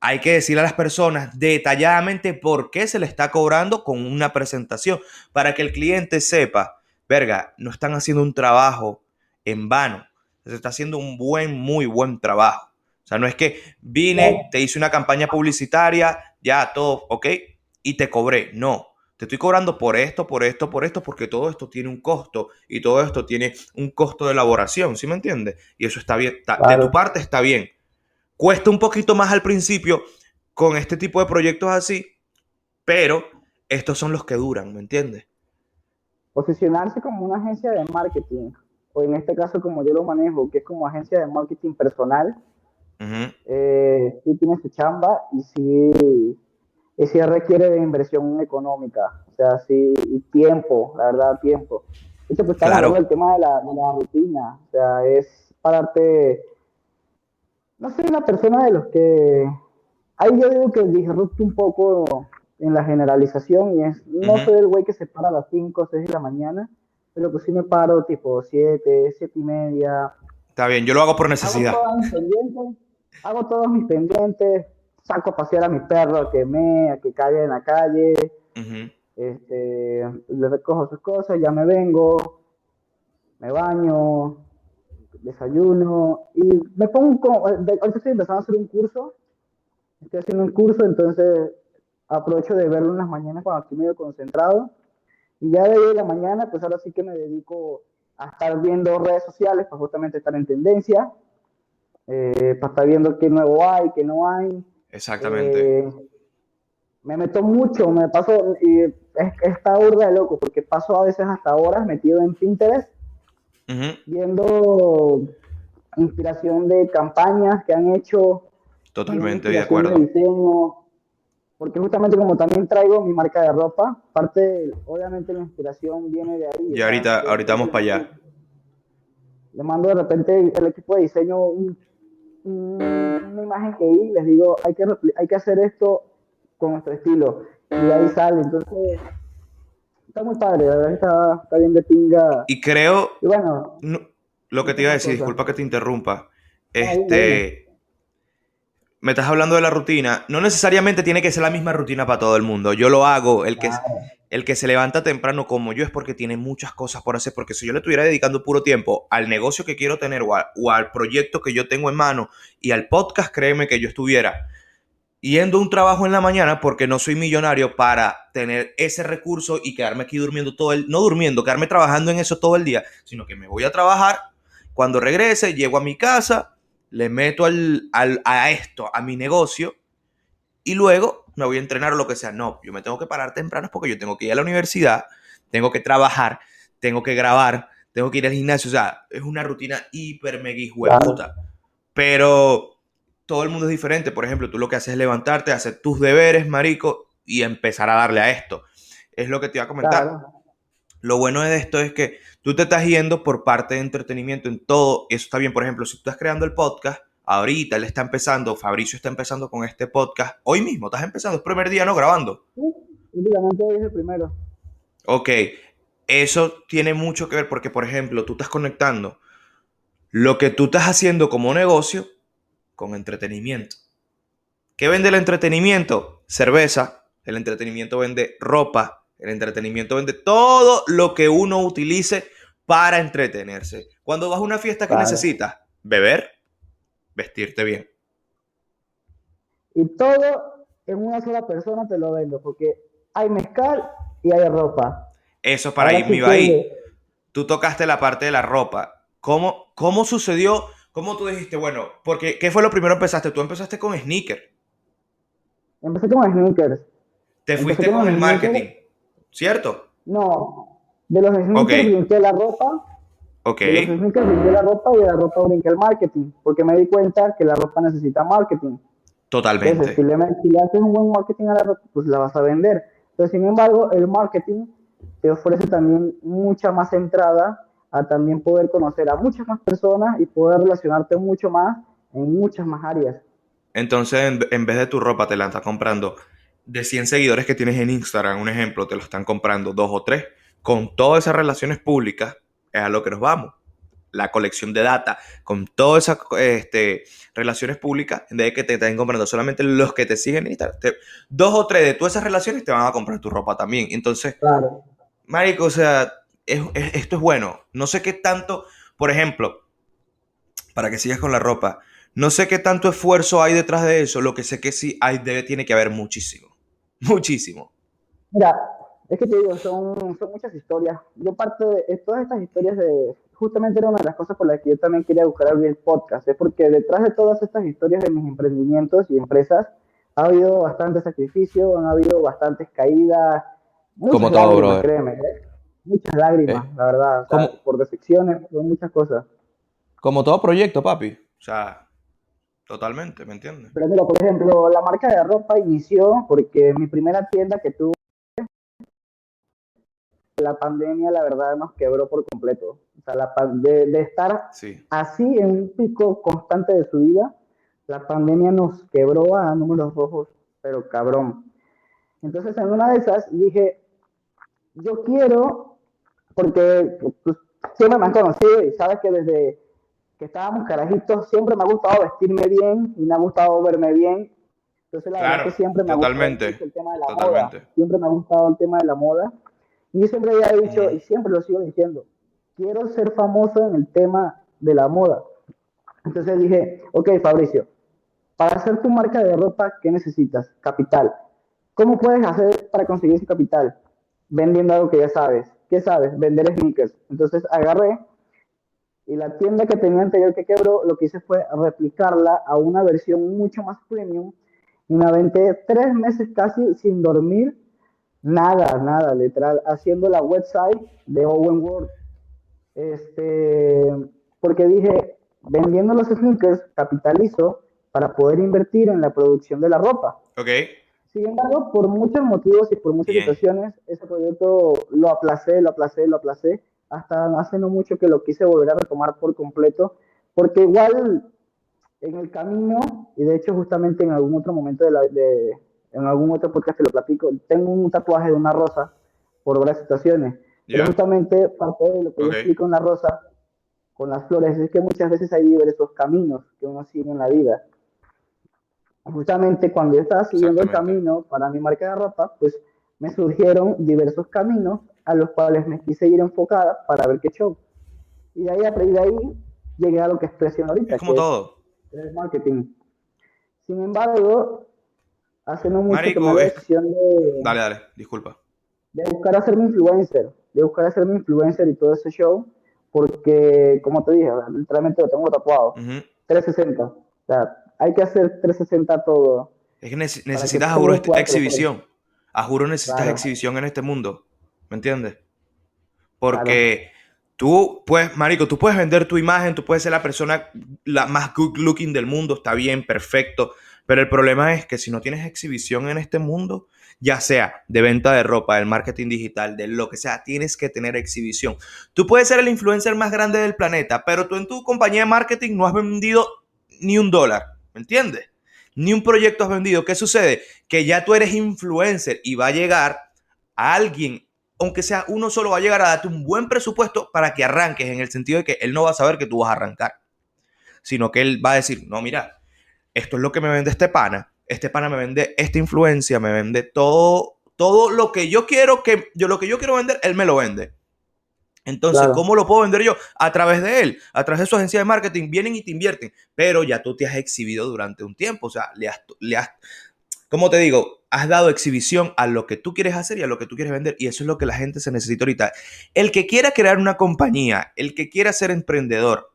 hay que decirle a las personas detalladamente por qué se le está cobrando con una presentación para que el cliente sepa, verga, no están haciendo un trabajo en vano, se está haciendo un buen, muy buen trabajo. O sea, no es que vine, te hice una campaña publicitaria, ya todo, ok, y te cobré. No, te estoy cobrando por esto, por esto, por esto, porque todo esto tiene un costo y todo esto tiene un costo de elaboración, ¿sí me entiendes? Y eso está bien, de tu parte está bien Cuesta un poquito más al principio con este tipo de proyectos así, pero estos son los que duran, ¿me entiendes? Posicionarse como una agencia de marketing, o en este caso como yo lo manejo, que es como agencia de marketing personal, eh, sí tiene su chamba y sí, sí requiere de inversión económica, o sea, sí, y tiempo, la verdad, tiempo. Hecho, pues está claro. el tema de la, de la rutina, o sea, es pararte no soy una persona de los que. Ahí yo digo que disrupto un poco en la generalización y es. No soy el güey que se para a las 5 o 6 de la mañana, pero pues sí me paro tipo 7, 7 y media. Está bien, yo lo hago por necesidad. Hago, todos mis pendientes, saco a pasear a mi perro a que me, a que caiga en la calle. este, le recojo sus cosas, ya me vengo, me baño, desayuno y me pongo, ahorita estoy empezando a hacer un curso, estoy haciendo un curso, entonces aprovecho de verlo en las mañanas cuando estoy medio concentrado y ya de ahí de la mañana, pues ahora sí que me dedico a estar viendo redes sociales para justamente estar en tendencia, eh, para estar viendo qué nuevo hay, qué no hay. Exactamente. Eh, me meto mucho, me paso, y es, está burda de loco, porque paso a veces hasta horas metido en Pinterest viendo inspiración de campañas que han hecho. Totalmente de acuerdo. porque justamente como también traigo mi marca de ropa, parte, obviamente la inspiración viene de ahí. Y ahorita, ahorita vamos para allá. Le mando de repente el equipo de diseño una imagen que vi, les digo, hay que, hay que hacer esto con nuestro estilo. Y ahí sale. Entonces, está muy padre, la verdad está, está bien de pinga. Y creo. Y bueno. lo que te iba a decir, disculpa que te interrumpa. Este. Me estás hablando de la rutina. No necesariamente tiene que ser la misma rutina para todo el mundo. Yo lo hago. El que, el que se levanta temprano como yo es porque tiene muchas cosas por hacer. Porque si yo le estuviera dedicando puro tiempo al negocio que quiero tener o al proyecto que yo tengo en mano y al podcast, créeme que yo estuviera yendo a un trabajo en la mañana porque no soy millonario para tener ese recurso y quedarme aquí durmiendo todo el, no durmiendo, quedarme trabajando en eso todo el día, sino que me voy a trabajar, cuando regrese, llego a mi casa, le meto al, a esto, a mi negocio y luego me voy a entrenar o lo que sea. No, yo me tengo que parar temprano porque yo tengo que ir a la universidad, tengo que trabajar, tengo que grabar, tengo que ir al gimnasio. O sea, es una rutina hiper mega puta. Pero todo el mundo es diferente. Por ejemplo, tú lo que haces es levantarte, hacer tus deberes, marico, y empezar a darle a esto. Es lo que te iba a comentar. Lo bueno de esto es que tú te estás yendo por parte de entretenimiento en todo. Eso está bien. Por ejemplo, si tú estás creando el podcast, ahorita él está empezando, Fabricio está empezando con este podcast. Hoy mismo estás empezando, es primer día, ¿no? Grabando. Sí, hoy es el primero. Ok, eso tiene mucho que ver porque, por ejemplo, tú estás conectando lo que tú estás haciendo como negocio con entretenimiento. ¿Qué vende el entretenimiento? Cerveza. El entretenimiento vende ropa. El entretenimiento vende todo lo que uno utilice para entretenerse. Cuando vas a una fiesta, ¿qué necesitas? Beber, vestirte bien. Y todo en una sola persona te lo vendo, porque hay mezcal y hay ropa. Eso para ir, mi ahí. Tú tocaste la parte de la ropa. ¿Cómo, cómo sucedió? ¿Cómo tú dijiste, bueno, porque ¿qué fue lo primero que empezaste? Tú empezaste con sneakers. Empecé con sneakers. Te fuiste con, el marketing, ¿cierto? No, de los sneakers okay. la ropa. Ok. De los sneakers brinqué la ropa y de la ropa brinqué el marketing, porque me di cuenta que la ropa necesita marketing. Totalmente. Entonces, si le, si le haces un buen marketing a la ropa, pues la vas a vender. Pero sin embargo, el marketing te ofrece también mucha más entrada a también poder conocer a muchas más personas y poder relacionarte mucho más en muchas más áreas. Entonces, en, vez de tu ropa, te la estás comprando de 100 seguidores que tienes en Instagram, un ejemplo, te lo están comprando dos o tres. Con todas esas relaciones públicas, es a lo que nos vamos. La colección de data, con todas esas este, relaciones públicas, en vez de que te estén comprando solamente los que te siguen en Instagram, dos o tres de todas esas relaciones te van a comprar tu ropa también. Entonces, claro. Marico, o sea, esto es bueno. No sé qué tanto, por ejemplo, para que sigas con la ropa, no sé qué tanto esfuerzo hay detrás de eso. Lo que sé que sí hay, debe, tiene que haber muchísimo. Muchísimo. Mira, es que te digo, son, son muchas historias. Yo parte de todas estas historias de, justamente era una de las cosas por las que yo también quería buscar abrir el podcast, es porque detrás de todas estas historias de mis emprendimientos y empresas ha habido bastante sacrificio, han habido bastantes caídas, como todo, bro. Créeme, ¿eh? Muchas lágrimas, eh, la verdad. por decepciones, por muchas cosas. Como todo proyecto, papi. O sea, totalmente, ¿me entiendes? Pero mira, por ejemplo, la marca de ropa inició porque mi primera tienda que tuve, la pandemia, la verdad, nos quebró por completo. O sea, la, de, de estar así en un pico constante de subida, la pandemia nos quebró a números rojos, pero cabrón. Entonces, en una de esas dije, yo quiero, porque pues, siempre me han conocido y sabes que desde que estábamos carajitos siempre me ha gustado vestirme bien y me ha gustado verme bien. Entonces la verdad que siempre me ha gustado el tema de la moda. Siempre me ha gustado el tema de la moda. Y yo siempre había dicho, y siempre lo sigo diciendo, quiero ser famoso en el tema de la moda. Entonces dije, ok, Fabricio, para hacer tu marca de ropa, ¿qué necesitas? Capital. ¿Cómo puedes hacer para conseguir ese capital? Vendiendo algo que ya sabes. ¿Qué sabes? Vender sneakers. Entonces agarré y la tienda que tenía anterior que quebró, lo que hice fue replicarla a una versión mucho más premium y me aventé tres meses casi sin dormir, nada, nada, literal, haciendo la website de Owen World. Este, porque dije, vendiendo los sneakers, capitalizo para poder invertir en la producción de la ropa. Ok. Sin embargo, por muchos motivos y por muchas situaciones, ese proyecto lo aplacé, lo aplacé, lo aplacé, hasta hace no mucho que lo quise volver a retomar por completo, porque igual en el camino, y de hecho justamente en algún otro momento de, la, de en algún otro podcast te lo platico, tengo un tatuaje de una rosa por varias situaciones. Pero justamente parte de lo que yo explico en la rosa, con las flores, es que muchas veces hay diversos caminos que uno sigue en la vida justamente cuando yo estaba siguiendo el camino para mi marca de ropa, pues me surgieron diversos caminos a los cuales me quise ir enfocada para ver qué show. Y de ahí, de ahí llegué a lo que estoy haciendo ahorita. Es como todo. Es marketing. Sin embargo, hace no mucho que me la decisión de... Dale, dale, disculpa. De buscar hacerme influencer. De buscar hacerme influencer y todo ese show. Porque, como te dije, literalmente lo tengo tatuado. 360. O sea, hay que hacer 360 todo. Es que necesitas, a juro, exhibición. A juro necesitas exhibición en este mundo. ¿Me entiendes? Porque tú puedes, Marico, tú puedes vender tu imagen, tú puedes ser la persona la más good looking del mundo, está bien, perfecto. Pero el problema es que si no tienes exhibición en este mundo, ya sea de venta de ropa, del marketing digital, de lo que sea, tienes que tener exhibición. Tú puedes ser el influencer más grande del planeta, pero tú en tu compañía de marketing no has vendido ni un dólar, ¿me entiendes? Ni un proyecto has vendido. ¿Qué sucede? Que ya tú eres influencer y va a llegar a alguien, aunque sea uno solo, va a llegar a darte un buen presupuesto para que arranques, en el sentido de que él no va a saber que tú vas a arrancar, sino que él va a decir, no, mira, esto es lo que me vende este pana, este pana me vende esta influencia, me vende todo, todo lo que yo quiero que yo lo que yo quiero vender, él me lo vende. Entonces, ¿cómo lo puedo vender yo? A través de él, a través de su agencia de marketing, vienen y te invierten, pero ya tú te has exhibido durante un tiempo, o sea, le has, le has, como te digo, has dado exhibición a lo que tú quieres hacer y a lo que tú quieres vender, y eso es lo que la gente se necesita ahorita. El que quiera crear una compañía, el que quiera ser emprendedor,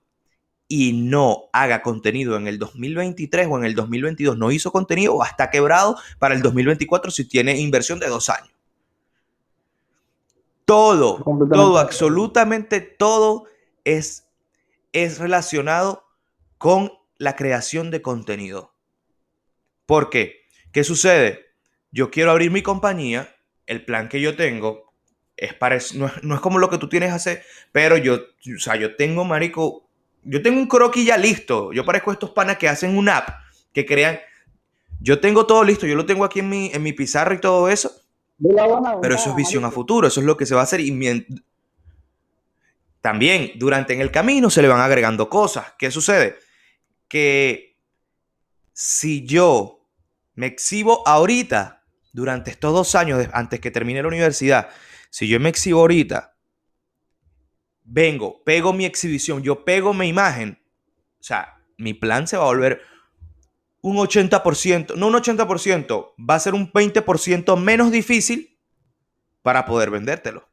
y no haga contenido en el 2023 o en el 2022, no hizo contenido o está quebrado para el 2024 si tiene inversión de dos años. Todo, todo, absolutamente todo es, es relacionado con la creación de contenido. ¿Por qué? ¿Qué sucede? Yo quiero abrir mi compañía, el plan que yo tengo es no, es, no es como lo que tú tienes que hacer, pero yo, o sea, yo tengo, marico, yo tengo un croquis ya listo. Yo parezco estos panas que hacen un app, que crean. Yo tengo todo listo, yo lo tengo aquí en mi, en mi pizarra y todo eso. Pero eso es visión a futuro, eso es lo que se va a hacer. Y también durante en el camino se le van agregando cosas. ¿Qué sucede? Que si yo me exhibo ahorita, durante estos dos años, antes que termine la universidad, si yo me exhibo ahorita vengo, pego mi exhibición, yo pego mi imagen, o sea, mi plan se va a volver un 80%, no un 80%, va a ser un 20% menos difícil para poder vendértelo.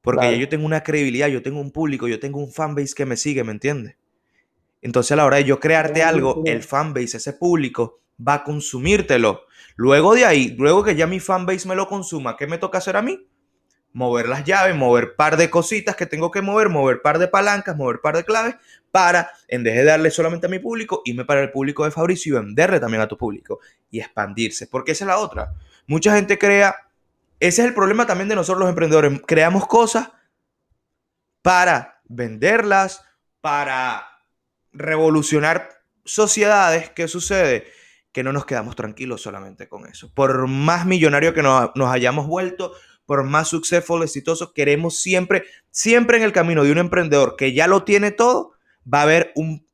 Porque ya yo tengo una credibilidad, yo tengo un público, yo tengo un fanbase que me sigue, ¿me entiendes? Entonces a la hora de yo crearte algo, el fanbase, ese público, va a consumírtelo. Luego de ahí, luego que ya mi fanbase me lo consuma, ¿qué me toca hacer a mí? Mover las llaves, mover par de cositas que tengo que mover, mover par de palancas, mover par de claves para, en vez de darle solamente a mi público, irme para el público de Fabricio y venderle también a tu público y expandirse. Porque esa es la otra. Mucha gente crea, ese es el problema también de nosotros los emprendedores, creamos cosas para venderlas, para revolucionar sociedades. ¿Qué sucede? Que no nos quedamos tranquilos solamente con eso. Por más millonario que nos, nos hayamos vuelto, por más successful, exitoso, queremos siempre, siempre en el camino de un emprendedor que ya lo tiene todo, va a haber un,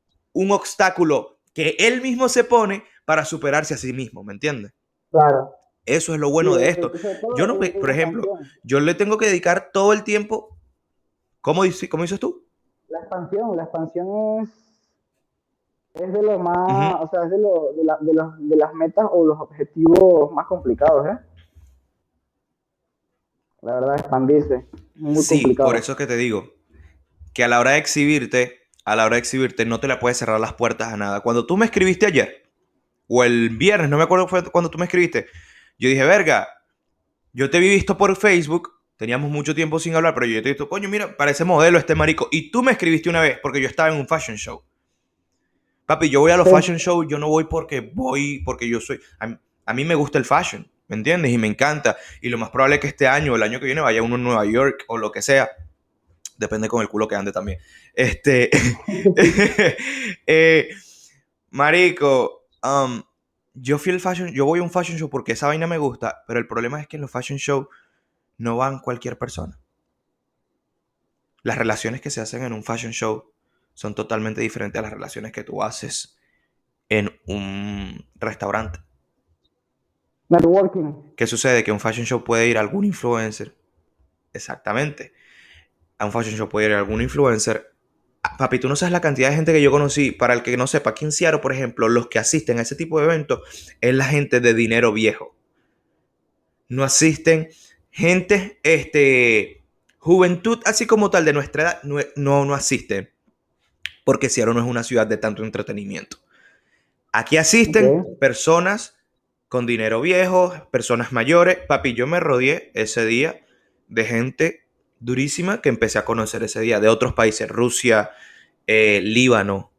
obstáculo que él mismo se pone para superarse a sí mismo, ¿me entiendes? Claro. Eso es lo bueno de esto. Yo no, por ejemplo, yo le tengo que dedicar todo el tiempo. ¿Cómo, cómo dices tú? La expansión, la expansión es, es de lo más, o sea, es de, lo, de, la, de, los, de las metas o los objetivos más complicados, ¿eh? La verdad, expandirse. Muy sí, por eso es que te digo que a la hora de exhibirte, a la hora de exhibirte, no te la puedes cerrar las puertas a nada. Cuando tú me escribiste ayer, o el viernes, no me acuerdo fue cuando tú me escribiste, yo dije, verga, yo te vi visto por Facebook, teníamos mucho tiempo sin hablar, pero yo te he visto, coño, mira, parece modelo este marico. Y tú me escribiste una vez porque yo estaba en un fashion show. Papi, yo voy a los fashion shows, yo no voy porque voy, porque yo soy. a mí me gusta el fashion. ¿Me entiendes? Y me encanta. Y lo más probable es que este año o el año que viene vaya uno a Nueva York o lo que sea. Depende con el culo que ande también. Este. Eh, marico, um, yo fui el fashion, yo voy a un fashion show porque esa vaina me gusta, pero el problema es que en los fashion shows no van cualquier persona. Las relaciones que se hacen en un fashion show son totalmente diferentes a las relaciones que tú haces en un restaurante. Networking. ¿Qué sucede? Que a un fashion show puede ir algún influencer. Exactamente. A un fashion show puede ir algún influencer. Ah, papi, tú no sabes la cantidad de gente que yo conocí. Para el que no sepa, aquí en Seattle, por ejemplo, los que asisten a ese tipo de eventos es la gente de dinero viejo. No asisten gente, este, juventud, así como tal de nuestra edad, no, no asisten. Porque Seattle no es una ciudad de tanto entretenimiento. Aquí asisten personas con dinero viejo, personas mayores. Papi, yo me rodeé ese día de gente durísima que empecé a conocer ese día, de otros países, Rusia, eh, Líbano.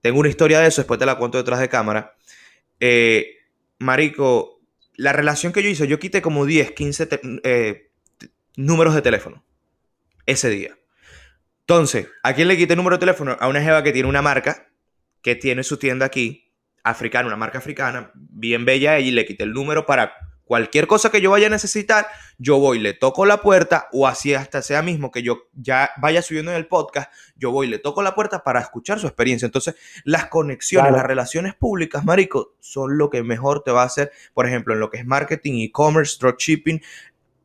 Tengo una historia de eso, después te la cuento detrás de cámara. Eh, marico, la relación que yo hice, yo quité como 10, 15 eh, números de teléfono ese día. Entonces, ¿a quién le quité el número de teléfono? A una jeva que tiene una marca, que tiene su tienda aquí, africana, una marca africana, bien bella, y le quité el número para cualquier cosa que yo vaya a necesitar, yo voy, le toco la puerta, o así hasta sea mismo que yo ya vaya subiendo en el podcast, yo voy, le toco la puerta para escuchar su experiencia. Entonces, las conexiones, las relaciones públicas, marico, son lo que mejor te va a hacer, por ejemplo, en lo que es marketing, e-commerce, dropshipping,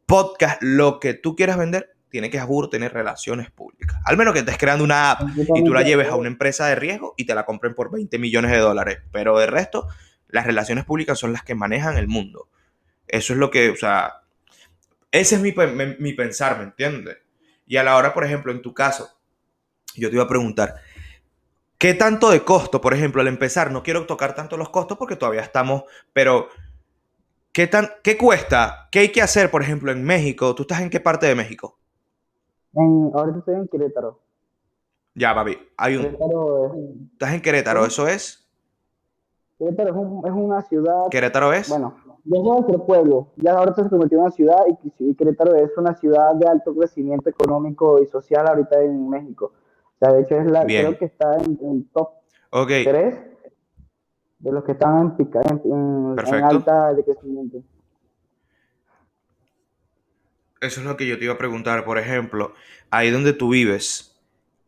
podcast, lo que tú quieras vender, tiene que tener relaciones públicas. Al menos que estés creando una app y tú la lleves a una empresa de riesgo y te la compren por 20 millones de dólares. Pero de resto, las relaciones públicas son las que manejan el mundo. Eso es lo que, o sea, ese es mi, mi pensar, ¿me entiendes? Y a la hora, por ejemplo, en tu caso, yo te iba a preguntar, ¿qué tanto de costo, por ejemplo, al empezar? No quiero tocar tanto los costos porque todavía estamos, pero ¿qué, tan, ¿qué cuesta? ¿Qué hay que hacer, por ejemplo, en México? ¿Tú estás en qué parte de México? En, ahorita estoy en Querétaro. Ya, papi. Hay un... ¿Estás en Querétaro? ¿Eso es? Querétaro es, un, es, una ciudad. ¿Querétaro es? Bueno, es nuestro pueblo. Ya ahorita se convirtió en una ciudad y, Querétaro es una ciudad de alto crecimiento económico y social ahorita en México. O sea, de hecho, es la, creo que está en, en top okay. 3 de los que están en, en, en alta de crecimiento. Eso es lo que yo te iba a preguntar, por ejemplo, ahí donde tú vives,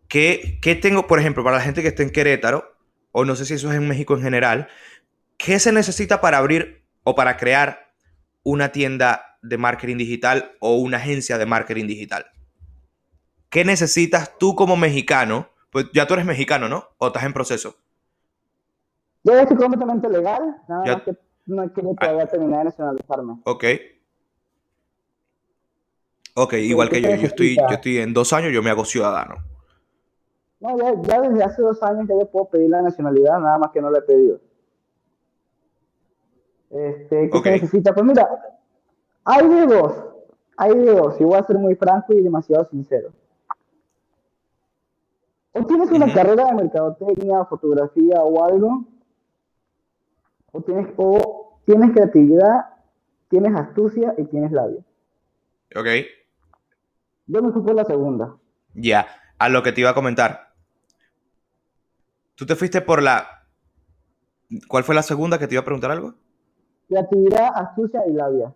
¿qué, ¿qué, tengo, por ejemplo, para la gente que está en Querétaro, o no sé si eso es en México en general, ¿qué se necesita para abrir o para crear una tienda de marketing digital o una agencia de marketing digital? ¿Qué necesitas tú como mexicano? Pues ya tú eres mexicano, ¿no? ¿O estás en proceso? Yo estoy completamente legal, nada más que no quiero todavía terminar de nacionalizarme. Ok. Ok, igual que yo, yo estoy, yo estoy en dos años, yo me hago ciudadano. No, ya, desde hace dos años ya yo puedo pedir la nacionalidad, nada más que no la he pedido. Este, ¿Qué se necesita? Pues mira, hay de dos, hay de dos, y voy a ser muy franco y demasiado sincero. O tienes una carrera de mercadotecnia, fotografía o algo, o tienes, o tienes creatividad, tienes astucia y tienes labio. Ok. Yo me fui por la segunda. Ya, a lo que te iba a comentar. Tú te fuiste por la... ¿Cuál fue la segunda que te iba a preguntar algo? Creatividad, astucia y labia.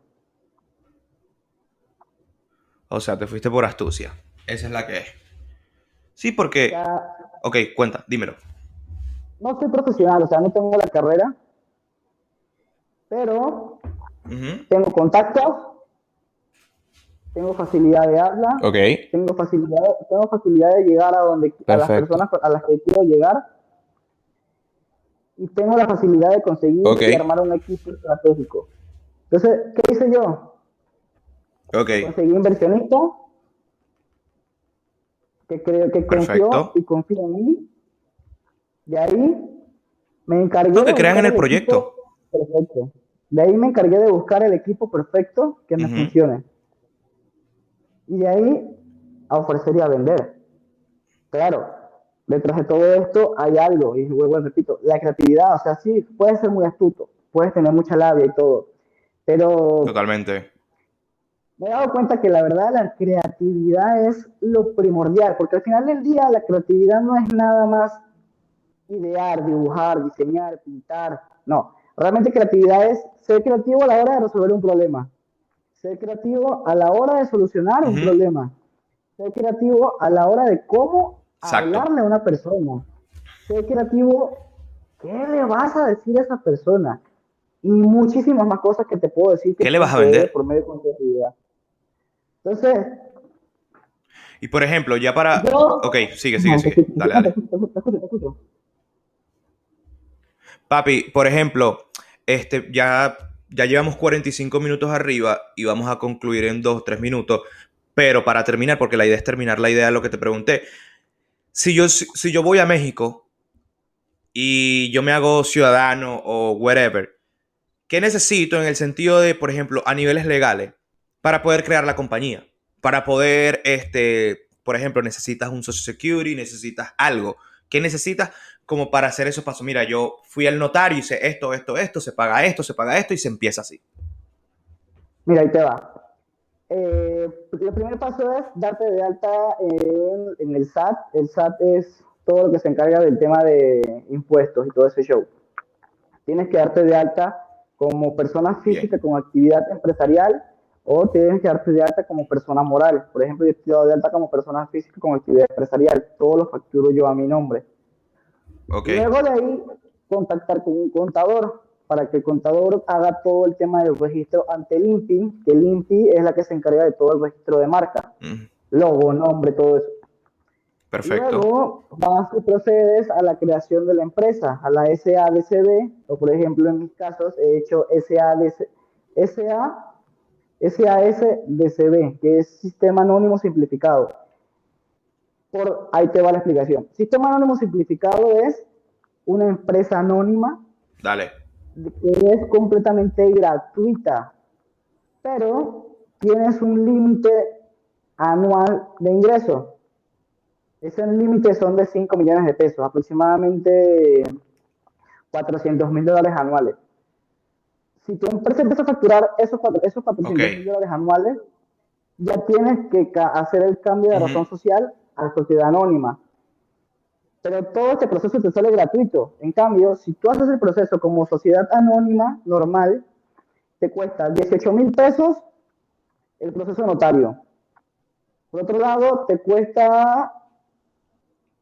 O sea, te fuiste por astucia. Esa es la que es. Sí, porque... Ok, cuenta, dímelo. No soy profesional, o sea, no tengo la carrera, pero tengo contactos tengo facilidad de habla, tengo, facilidad, tengo facilidad de llegar a, donde, a las personas a las que quiero llegar y tengo la facilidad de conseguir y armar un equipo estratégico. Entonces, ¿qué hice yo? Conseguí inversionista que creo que confió y confía en mí. De ahí me encargué. No, que crean en el, proyecto. Perfecto. De ahí me encargué de buscar el equipo perfecto que me funcione y de ahí a ofrecer y a vender. Claro, detrás de todo esto hay algo, y luego repito, la creatividad, o sea, sí, puedes ser muy astuto, puedes tener mucha labia y todo, pero... Totalmente. Me he dado cuenta que la verdad la creatividad es lo primordial, porque al final del día la creatividad no es nada más idear, dibujar, diseñar, pintar, no, realmente creatividad es ser creativo a la hora de resolver un problema, ser creativo a la hora de solucionar un problema. Ser creativo a la hora de cómo hablarle a una persona. Ser creativo, ¿qué le vas a decir a esa persona? Y muchísimas más cosas que te puedo decir. ¿Qué le vas a vender? Por medio de creatividad. Entonces. Y por ejemplo, ya para. ok, sigue, sigue, sigue. Dale, dale. Papi, por ejemplo, este, ya ya llevamos 45 minutos arriba y vamos a concluir en 2, 3 minutos. Pero para terminar, porque la idea es terminar la idea de lo que te pregunté. Si yo, si yo voy a México y yo me hago ciudadano o whatever, ¿qué necesito en el sentido de, por ejemplo, a niveles legales para poder crear la compañía? Para poder, este, por ejemplo, necesitas un Social Security, necesitas algo. ¿Qué necesitas como para hacer esos pasos? Mira, yo fui al notario, hice esto, esto, esto, se paga esto, se paga esto y se empieza así. Mira, ahí te va. Eh, el primer paso es darte de alta en, en, el SAT. El SAT es todo lo que se encarga del tema de impuestos y todo ese show. Tienes que darte de alta como persona física con actividad empresarial o tienes que darte de alta como persona moral. Por ejemplo, yo estoy dado de alta como persona física con actividad empresarial. Todos los facturo yo a mi nombre. Okay. Luego de ahí, contactar con un contador para que el contador haga todo el tema del registro ante el INPI, que el INPI es la que se encarga de todo el registro de marca, logo, nombre, todo eso. Perfecto. Luego vas y procedes a la creación de la empresa, a la SADCB, o por ejemplo en mis casos he hecho SADC, SA, SASDCB, que es Sistema Anónimo Simplificado. Por, ahí te va la explicación. Sistema Anónimo Simplificado es una empresa anónima Dale que es completamente gratuita, pero tienes un límite anual de ingreso. Ese límite son de 5 millones de pesos, aproximadamente 400 mil dólares anuales. Si tu empresa empieza a facturar esos, esos 400 mil dólares anuales, ya tienes que hacer el cambio de razón social a sociedad anónima pero todo este proceso te sale gratuito. En cambio, si tú haces el proceso como sociedad anónima normal, te cuesta 18 mil pesos el proceso notario. Por otro lado, te cuesta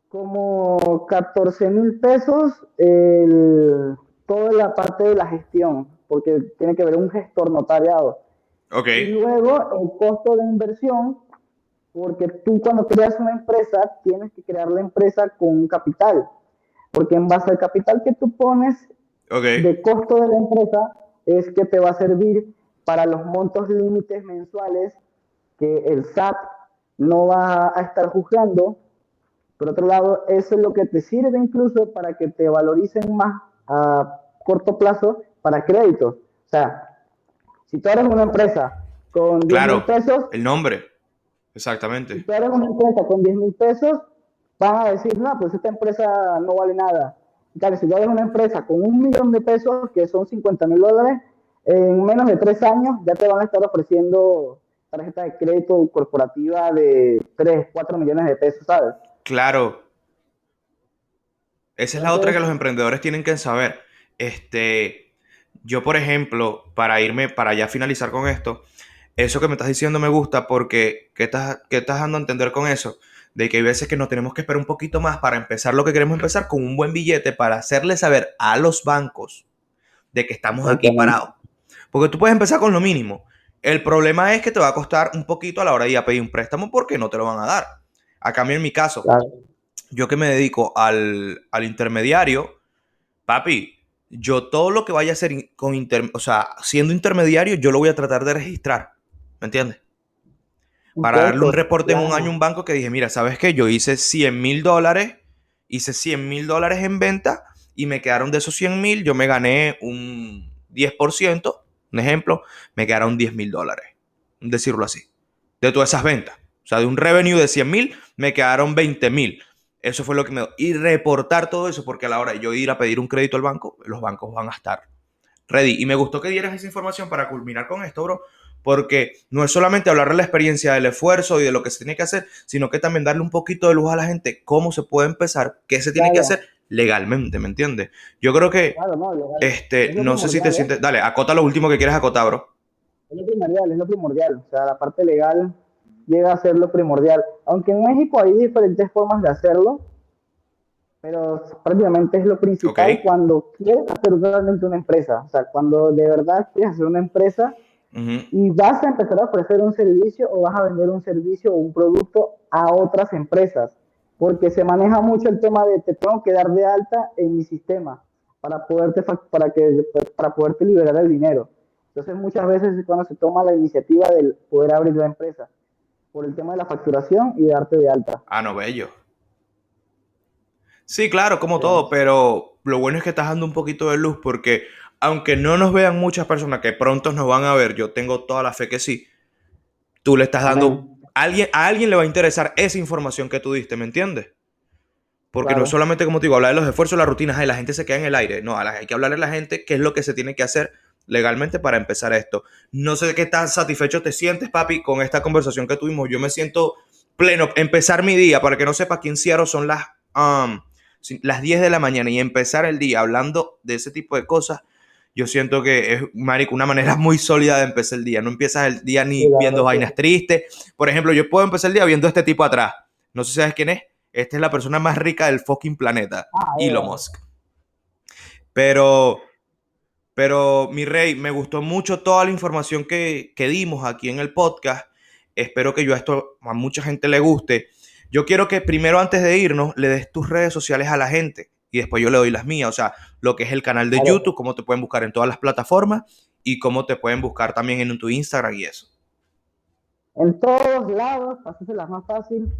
como 14 mil pesos el, toda la parte de la gestión, porque tiene que ver un gestor notariado. Okay. Y luego el costo de inversión porque tú cuando creas una empresa tienes que crear la empresa con un capital, porque en base al capital que tú pones de costo de la empresa es que te va a servir para los montos límites mensuales que el SAT no va a estar juzgando. Por otro lado, eso es lo que te sirve incluso para que te valoricen más a corto plazo para créditos. O sea, si tú eres una empresa con 10 mil pesos, el nombre Exactamente. Si tú eres una empresa con 10 mil pesos, van a decir, no, pues esta empresa no vale nada. Claro, si tú eres una empresa con un millón de pesos, que son 50 mil dólares, en menos de tres años ya te van a estar ofreciendo tarjeta de crédito corporativa de 3, 4 millones de pesos, ¿sabes? Claro. Esa es la otra que los emprendedores tienen que saber. Este, yo, por ejemplo, para irme, para ya finalizar con esto, eso que me estás diciendo me gusta porque, ¿qué estás, qué estás dando a entender con eso? De que hay veces que nos tenemos que esperar un poquito más para empezar lo que queremos empezar con un buen billete para hacerle saber a los bancos de que estamos aquí parados. Porque tú puedes empezar con lo mínimo. El problema es que te va a costar un poquito a la hora de ir a pedir un préstamo porque no te lo van a dar. A cambio, en mi caso, yo que me dedico al, al, intermediario, papi, yo todo lo que vaya a hacer con inter, o sea, siendo intermediario, yo lo voy a tratar de registrar. ¿Me entiendes? Para darle un reporte en un año a un banco que dije, mira, ¿sabes qué? Yo hice 100 mil dólares, hice 100 mil dólares en venta y me quedaron de esos 100 mil, yo me gané un 10%, un ejemplo, me quedaron 10 mil dólares, decirlo así, de todas esas ventas. O sea, de un revenue de 100 mil, me quedaron 20 mil. Eso fue lo que me... Y reportar todo eso, porque a la hora de yo ir a pedir un crédito al banco, los bancos van a estar ready. Y me gustó que dieras esa información para culminar con esto, bro, porque no es solamente hablar de la experiencia, del esfuerzo y de lo que se tiene que hacer, sino que también darle un poquito de luz a la gente, cómo se puede empezar, qué se tiene que hacer legalmente, ¿me entiendes? Yo creo que, no, este, no sé si te sientes, dale, acota lo último que quieres acotar, bro. Es lo primordial, es lo primordial, o sea, la parte legal llega a ser lo primordial, aunque en México hay diferentes formas de hacerlo, pero prácticamente es lo principal cuando quieres hacer realmente una empresa, o sea, cuando de verdad quieres hacer una empresa, y vas a empezar a ofrecer un servicio o vas a vender un servicio o un producto a otras empresas, porque se maneja mucho el tema de te tengo que dar de alta en mi sistema para poderte, para que, para poderte liberar el dinero. Entonces muchas veces es cuando se toma la iniciativa de poder abrir la empresa, por el tema de la facturación y darte de alta. Ah, no, bello. Sí, claro, como todo, pero lo bueno es que estás dando un poquito de luz porque aunque no nos vean muchas personas que pronto nos van a ver, yo tengo toda la fe que sí, tú le estás dando, a alguien, a alguien le va a interesar esa información que tú diste, ¿me entiendes? Porque no solamente, como te digo, hablar de los esfuerzos, las rutinas, de la gente se queda en el aire. No, hay que hablarle a la gente qué es lo que se tiene que hacer legalmente para empezar esto. No sé qué tan satisfecho te sientes, papi, con esta conversación que tuvimos. Yo me siento pleno. Empezar mi día, para que no sepa quién Ciaro, son las, um, las 10 de la mañana y empezar el día hablando de ese tipo de cosas yo siento que es, marico, una manera muy sólida de empezar el día. No empiezas el día ni viendo vainas tristes. Por ejemplo, yo puedo empezar el día viendo a este tipo atrás. No sé si sabes quién es. Esta es la persona más rica del fucking planeta. Ah, Elon Musk. Pero, pero, mi rey, me gustó mucho toda la información que, que dimos aquí en el podcast. Espero que yo a esto a mucha gente le guste. Yo quiero que primero, antes de irnos, le des tus redes sociales a la gente y después yo le doy las mías. O sea, lo que es el canal de YouTube, cómo te pueden buscar en todas las plataformas y cómo te pueden buscar también en tu Instagram y eso. En todos lados, así es la más fácil.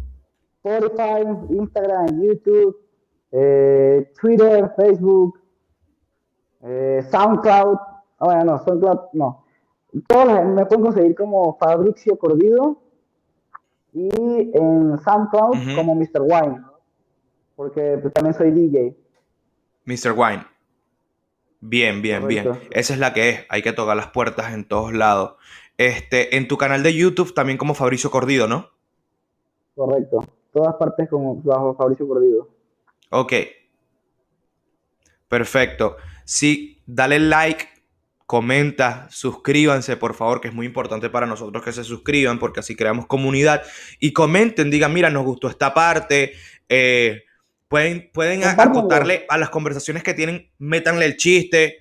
Spotify, Instagram, YouTube, eh, Twitter, Facebook, eh, SoundCloud. Ah, bueno, no, SoundCloud no. Todos me pueden conseguir como Fabricio Cordido y en SoundCloud como Mr. Wine, porque pues, también soy DJ. Mr. Wine. Bien, bien, bien. Esa es la que es. Hay que tocar las puertas en todos lados. Este, en tu canal de YouTube también como Fabricio Cordido, ¿no? Correcto. Todas partes como bajo Fabricio Cordido. Ok. Perfecto. Sí, dale like, comenta, suscríbanse, por favor, que es muy importante para nosotros que se suscriban, porque así creamos comunidad. Y comenten, digan, mira, nos gustó esta parte. Eh, Pueden, pueden acotarle a las conversaciones que tienen, métanle el chiste,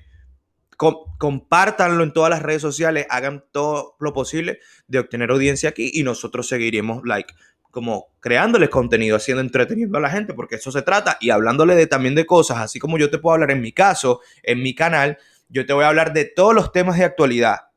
compártanlo en todas las redes sociales, hagan todo lo posible de obtener audiencia aquí y nosotros seguiremos, like, como creándoles contenido, haciendo entreteniendo a la gente, porque eso se trata, y hablándole de, también de cosas, así como yo te puedo hablar en mi caso, en mi canal, yo te voy a hablar de todos los temas de actualidad,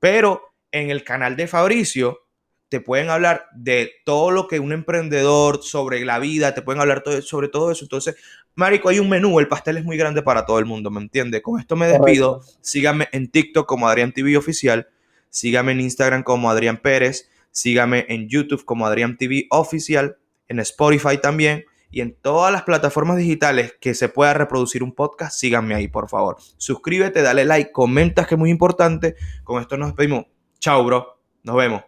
pero en el canal de Fabricio te pueden hablar de todo lo que un emprendedor, sobre la vida, te pueden hablar sobre todo eso. Entonces, Marico, hay un menú, el pastel es muy grande para todo el mundo, ¿me entiendes? Con esto me despido. Síganme en TikTok como Adrián TV Oficial, síganme en Instagram como Adrián Pérez, síganme en YouTube como Adrián TV Oficial, en Spotify también. Y en todas las plataformas digitales que se pueda reproducir un podcast, síganme ahí, por favor. Suscríbete, dale like, comentas que es muy importante. Con esto nos despedimos. Chao, bro. Nos vemos.